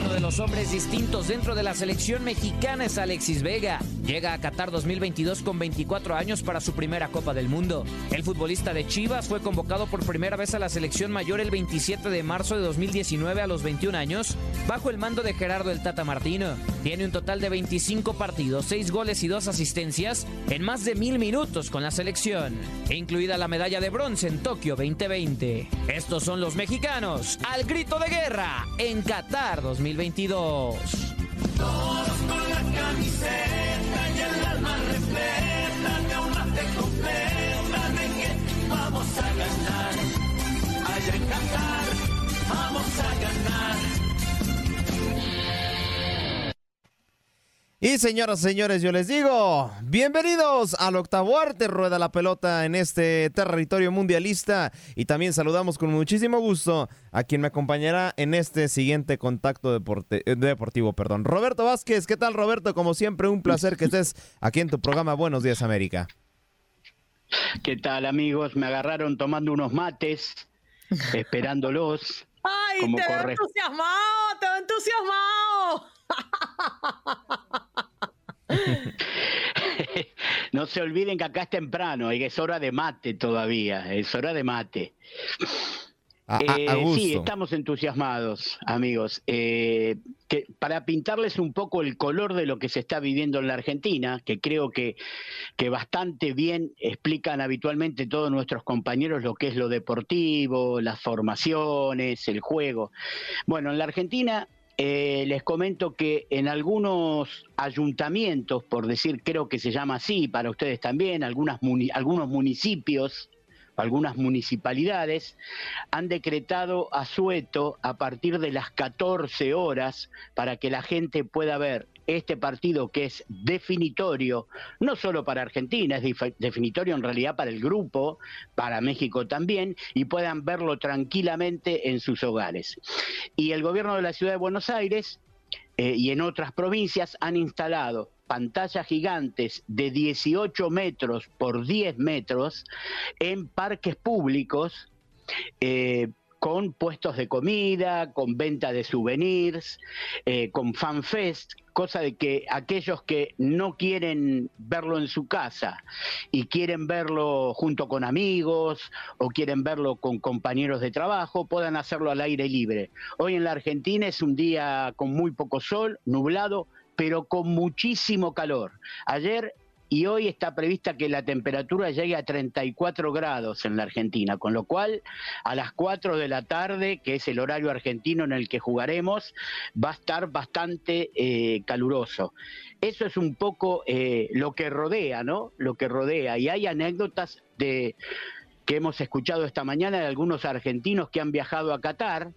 los hombres distintos dentro de la selección mexicana es Alexis Vega. Llega a Qatar 2022 con 24 años para su primera Copa del Mundo. El futbolista de Chivas fue convocado por primera vez a la selección mayor el 27 de marzo de 2019 a los 21 años, bajo el mando de Gerardo el Tata Martino. Tiene un total de 25 partidos, 6 goles y 2 asistencias en más de mil minutos con la selección, incluida la medalla de bronce en Tokio 2020. Estos son los mexicanos al grito de guerra en Qatar 2022. Todos con la camiseta y el alma repleta Y señoras y señores, yo les digo, bienvenidos al octavo arte, rueda la pelota en este territorio mundialista. Y también saludamos con muchísimo gusto a quien me acompañará en este siguiente contacto deporte- eh, deportivo. Perdón. Roberto Vázquez, ¿qué tal Roberto? Como siempre, un placer que estés aquí en tu programa Buenos Días América. ¿Qué tal amigos? Me agarraron tomando unos mates, esperándolos. *laughs* ¡Ay, como te veo entusiasmado! ¡Te veo entusiasmado! *laughs* *laughs* No se olviden que acá es temprano y que es hora de mate todavía, es hora de mate. A, a- a Eh, sí, estamos entusiasmados, amigos. Eh, que, para pintarles un poco el color de lo que se está viviendo en la Argentina, que creo que, que bastante bien explican habitualmente todos nuestros compañeros lo que es lo deportivo, las formaciones, el juego. Bueno, en la Argentina eh, les comento que en algunos ayuntamientos, por decir, creo que se llama así, para ustedes también, algunos municipios, algunas municipalidades han decretado asueto a partir de las 14 horas para que la gente pueda ver este partido que es definitorio, no solo para Argentina, es definitorio en realidad para el grupo, para México también, y puedan verlo tranquilamente en sus hogares. Y el gobierno de la ciudad de Buenos Aires eh, y en otras provincias han instalado pantallas gigantes de 18 metros por 10 metros en parques públicos eh, con puestos de comida, con venta de souvenirs, eh, con fanfest, cosa de que aquellos que no quieren verlo en su casa y quieren verlo junto con amigos o quieren verlo con compañeros de trabajo, puedan hacerlo al aire libre. Hoy en la Argentina es un día con muy poco sol, nublado, pero con muchísimo calor. Ayer y hoy está prevista que la temperatura llegue a 34 grados en la Argentina, con lo cual a las 4 de la tarde, que es el horario argentino en el que jugaremos, va a estar bastante eh, caluroso. Eso es un poco eh, lo que rodea, ¿no? Lo que rodea. Y hay anécdotas de que hemos escuchado esta mañana de algunos argentinos que han viajado a Qatar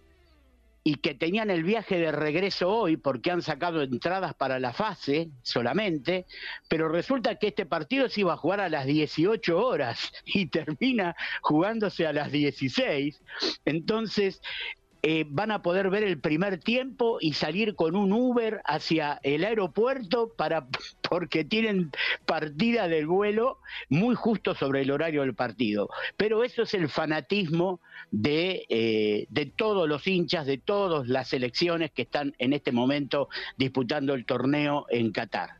y que tenían el viaje de regreso hoy porque han sacado entradas para la fase solamente, pero resulta que este partido se iba a jugar a las 18 horas y termina jugándose a las 16. Entonces, eh, van a poder ver el primer tiempo y salir con un Uber hacia el aeropuerto para *laughs* porque tienen partida del vuelo muy justo sobre el horario del partido. Pero eso es el fanatismo de, eh, de todos los hinchas, de todas las selecciones que están en este momento disputando el torneo en Qatar.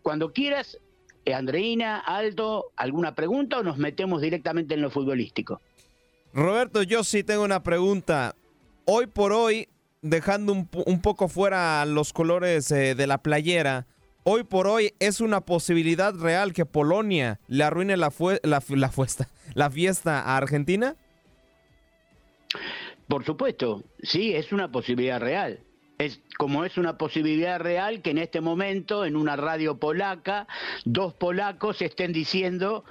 Cuando quieras, eh, Andreina, Aldo, ¿alguna pregunta o nos metemos directamente en lo futbolístico? Roberto, yo sí tengo una pregunta hoy por hoy, dejando un, poco fuera los colores eh, de la playera, hoy por hoy es una posibilidad real que Polonia le arruine la, la, *laughs* la fiesta a Argentina? Por supuesto, sí, es una posibilidad real. Es como es una posibilidad real que en este momento en una radio polaca dos polacos estén diciendo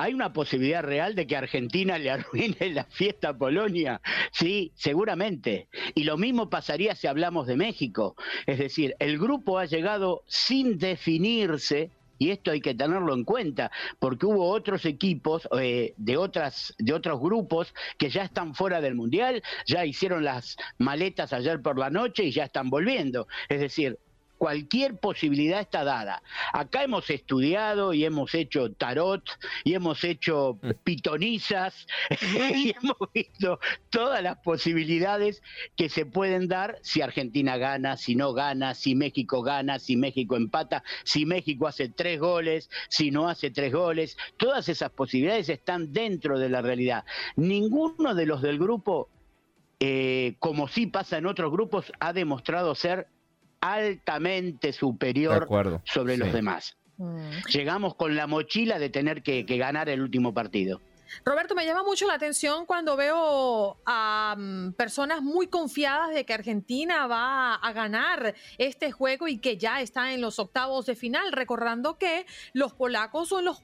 ¿Hay una posibilidad real de que Argentina le arruine la fiesta a Polonia? Sí, seguramente. Y lo mismo pasaría si hablamos de México. Es decir, el grupo ha llegado sin definirse y esto hay que tenerlo en cuenta, porque hubo otros equipos eh, de, otras, de otros grupos que ya están fuera del Mundial, ya hicieron las maletas ayer por la noche y ya están volviendo. Es decir, cualquier posibilidad está dada. Acá hemos estudiado y hemos hecho tarot y hemos hecho mm. pitonizas *laughs* y hemos visto todas las posibilidades que se pueden dar si Argentina gana, si no gana, si México gana, si México empata, si México hace tres goles, si no hace tres goles. Todas esas posibilidades están dentro de la realidad. Ninguno de los del grupo, eh, como sí pasa en otros grupos, ha demostrado ser altamente superior sobre los demás. Mm. Llegamos con la mochila de tener que, ganar el último partido. Roberto, me llama mucho la atención cuando veo a mm, personas muy confiadas de que Argentina va a ganar este juego y que ya está en los octavos de final, recordando que los polacos son los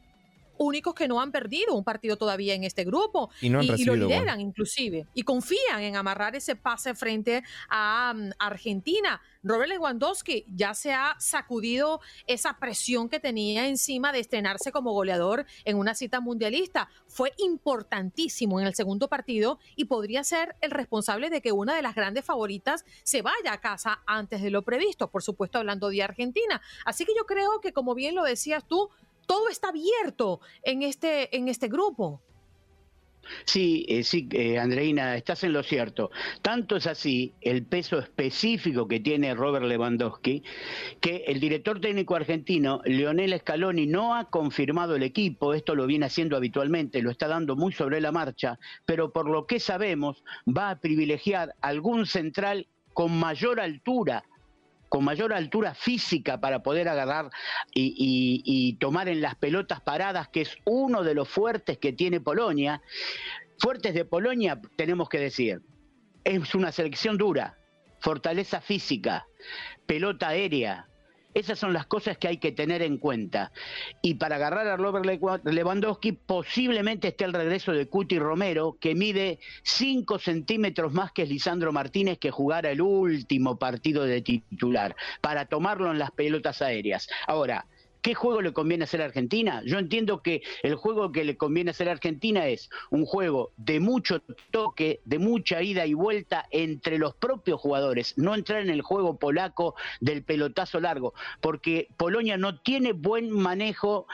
únicos que no han perdido un partido todavía en este grupo y, lo lideran inclusive y confían en amarrar ese pase frente a mm, Argentina. Robert Lewandowski ya se ha sacudido esa presión que tenía encima de estrenarse como goleador en una cita mundialista. Fue importantísimo en el segundo partido y podría ser el responsable de que una de las grandes favoritas se vaya a casa antes de lo previsto, por supuesto hablando de Argentina. Así que yo creo que como bien lo decías tú, todo está abierto en este, en este grupo. Sí, eh, sí, eh, Andreina, estás en lo cierto. Tanto es así el peso específico que tiene Robert Lewandowski, que el director técnico argentino, Leonel Scaloni, no ha confirmado el equipo, esto lo viene haciendo habitualmente, lo está dando muy sobre la marcha, pero por lo que sabemos va a privilegiar algún central con mayor altura con mayor altura física para poder agarrar y, tomar en las pelotas paradas, que es uno de los fuertes que tiene Polonia. Fuertes de Polonia, tenemos que decir, es una selección dura, fortaleza física, pelota aérea, Esas son las cosas que hay que tener en cuenta. Y para agarrar a Robert Lewandowski, posiblemente esté el regreso de Cuti Romero, que mide 5 centímetros más que Lisandro Martínez, que jugara el último partido de titular, para tomarlo en las pelotas aéreas. Ahora, ¿Qué juego le conviene hacer a Argentina? Yo entiendo que el juego que le conviene hacer a Argentina es un juego de mucho toque, de mucha ida y vuelta entre los propios jugadores, no entrar en el juego polaco del pelotazo largo, porque Polonia no tiene buen manejo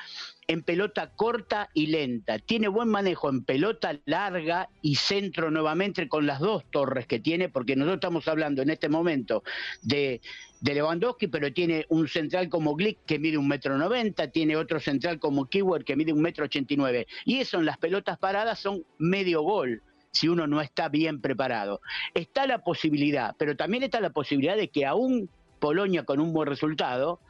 en pelota corta y lenta. Tiene buen manejo en pelota larga y centro nuevamente con las dos torres que tiene, porque nosotros estamos hablando en este momento de, de Lewandowski, pero tiene un central como Glick que mide un metro noventa, tiene otro central como Kiwer que mide un metro ochenta y nueve. Y eso en las pelotas paradas son medio gol si uno no está bien preparado. Está la posibilidad, pero también está la posibilidad de que aún Polonia con un buen resultado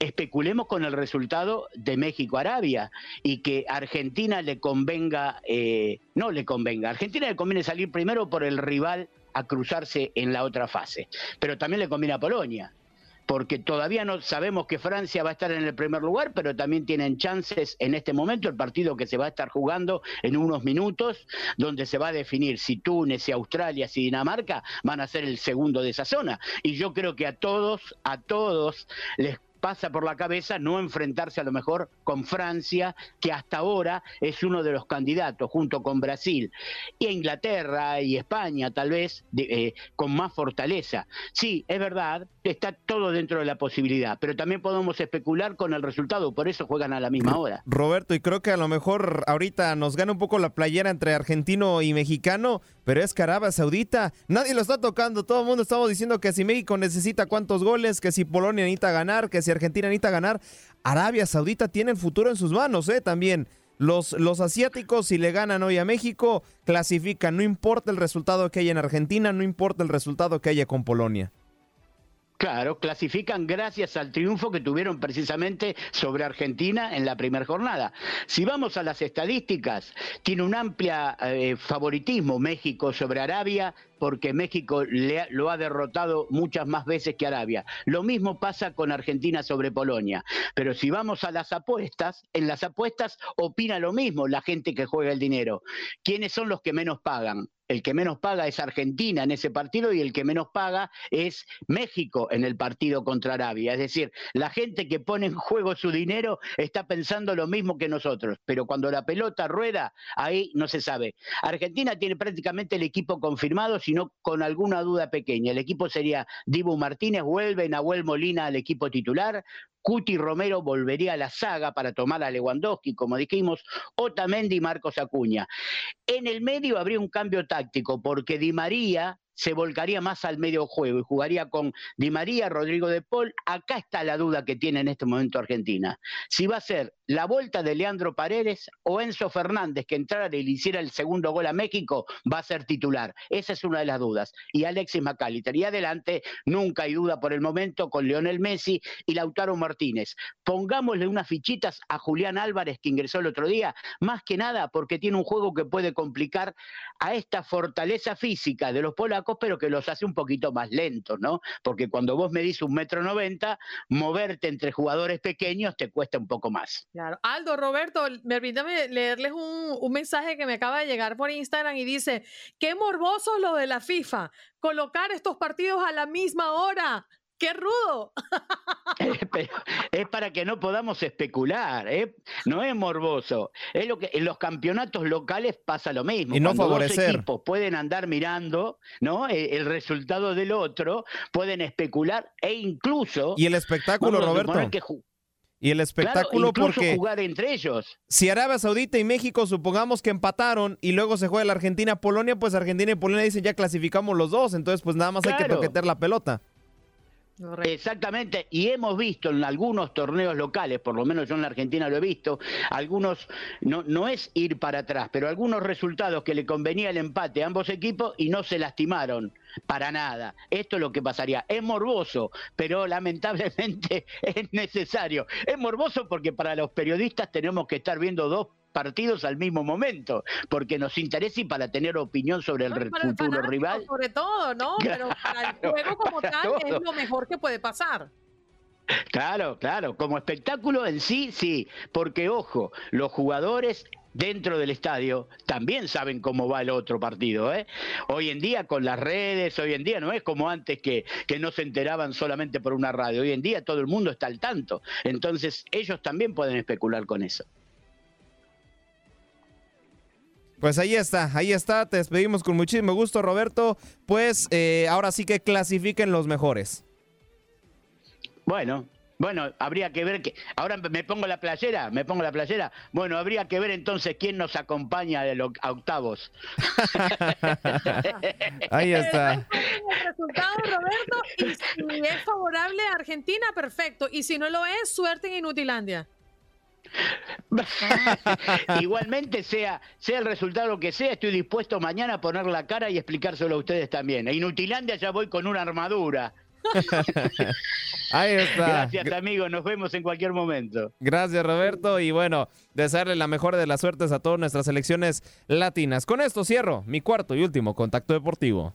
especulemos con el resultado de México-Arabia y que Argentina le convenga, eh, no le convenga, a Argentina le conviene salir primero por el rival a cruzarse en la otra fase, pero también le conviene a Polonia, porque todavía no sabemos que Francia va a estar en el primer lugar, pero también tienen chances en este momento el partido que se va a estar jugando en unos minutos, donde se va a definir si Túnez, si Australia, si Dinamarca van a ser el segundo de esa zona. Y yo creo que a todos, a todos les pasa por la cabeza no enfrentarse a lo mejor con Francia, que hasta ahora es uno de los candidatos, junto con Brasil, y Inglaterra y España tal vez eh, con más fortaleza. Sí, es verdad, está todo dentro de la posibilidad, pero también podemos especular con el resultado, por eso juegan a la misma hora. Roberto, y creo que a lo mejor ahorita nos gana un poco la playera entre argentino y mexicano, pero es que Saudita, nadie lo está tocando, todo el mundo estamos diciendo que si México necesita cuántos goles, que si Polonia necesita ganar, que si Argentina necesita ganar, Arabia Saudita tiene el futuro en sus manos, ¿eh? También. Los, los asiáticos, si le ganan hoy a México, clasifican. No importa el resultado que haya en Argentina, no importa el resultado que haya con Polonia. Claro, clasifican gracias al triunfo que tuvieron precisamente sobre Argentina en la primera jornada. Si vamos a las estadísticas, tiene un amplio eh, favoritismo México sobre Arabia, porque México lo ha derrotado muchas más veces que Arabia. Lo mismo pasa con Argentina sobre Polonia. Pero si vamos a las apuestas, en las apuestas opina lo mismo la gente que juega el dinero. ¿Quiénes son los que menos pagan? el que menos paga es Argentina en ese partido y el que menos paga es México en el partido contra Arabia. Es decir, la gente que pone en juego su dinero está pensando lo mismo que nosotros, pero cuando la pelota rueda, ahí no se sabe. Argentina tiene prácticamente el equipo confirmado, sino con alguna duda pequeña. El equipo sería Dibu Martínez, vuelve Nahuel Molina al equipo titular, Cuti Romero volvería a la saga para tomar a Lewandowski, como dijimos, Otamendi y Marcos Acuña. En el medio habría un cambio táctico, porque Di María se volcaría más al medio juego y jugaría con Di María, Rodrigo de Paul. Acá está la duda que tiene en este momento Argentina. Si va a ser la vuelta de Leandro Paredes o Enzo Fernández, que entrara y le hiciera el segundo gol a México, va a ser titular. Esa es una de las dudas. Y Alexis McAllister. Y adelante, nunca hay duda por el momento con Lionel Messi y Lautaro Martínez. Pongámosle unas fichitas a Julián Álvarez, que ingresó el otro día, más que nada porque tiene un juego que puede complicar a esta fortaleza física de los polacos pero que los hace un poquito más lentos, ¿no? Porque cuando vos medís un metro noventa, moverte entre jugadores pequeños te cuesta un poco más. Claro. Aldo, Roberto, permítame leerles un, un mensaje que me acaba de llegar por Instagram y dice, qué morboso lo de la FIFA, colocar estos partidos a la misma hora. ¡Qué rudo! *laughs* es para que no podamos especular, ¿eh? no es morboso. Es lo que en los campeonatos locales pasa lo mismo. Y no favorecer. Dos equipos pueden andar mirando, ¿no? E, el, resultado del otro, pueden especular e incluso. Y el espectáculo, Roberto. Y el espectáculo porque jugar entre ellos. Si Arabia Saudita y México supongamos que empataron y luego se juega la Argentina Polonia, pues Argentina y Polonia dicen ya clasificamos los dos, entonces pues nada más hay que toquetear la pelota. Exactamente, y hemos visto en algunos torneos locales, por lo menos yo en la Argentina lo he visto, algunos, no, no es ir para atrás, pero algunos resultados que le convenía el empate a ambos equipos y no se lastimaron para nada. Esto es lo que pasaría. Es morboso, pero lamentablemente *laughs* es necesario. Es morboso porque para los periodistas tenemos que estar viendo dos partidos al mismo momento, porque nos interesa y para tener opinión sobre el futuro rival. Sobre todo, ¿no? *laughs* Pero para el juego como tal es lo mejor que puede pasar. Claro, claro, como espectáculo en sí, sí, porque ojo, los jugadores dentro del estadio también saben cómo va el otro partido. ¿eh? Hoy en día con las redes, hoy en día no es como antes que, que no se enteraban solamente por una radio, hoy en día todo el mundo está al tanto, entonces ellos también pueden especular con eso. Pues ahí está, ahí está, te despedimos con muchísimo gusto Roberto, pues eh, ahora sí que clasifiquen los mejores. Bueno, bueno, habría que ver que. Ahora me pongo la playera, me pongo la playera. Bueno, habría que ver entonces quién nos acompaña de los octavos. *laughs* Ahí está. *laughs* El resultado, Roberto, y si es favorable a Argentina, perfecto. Y si no lo es, suerte en Inutilandia. *laughs* Igualmente, sea, sea el resultado que sea, estoy dispuesto mañana a poner la cara y explicárselo a ustedes también. En Inutilandia ya voy con una armadura. *laughs* Ahí está. Gracias, amigo. Nos vemos en cualquier momento. Gracias, Roberto. Y bueno, desearle la mejor de las suertes a todas nuestras selecciones latinas. Con esto cierro mi cuarto y último contacto deportivo.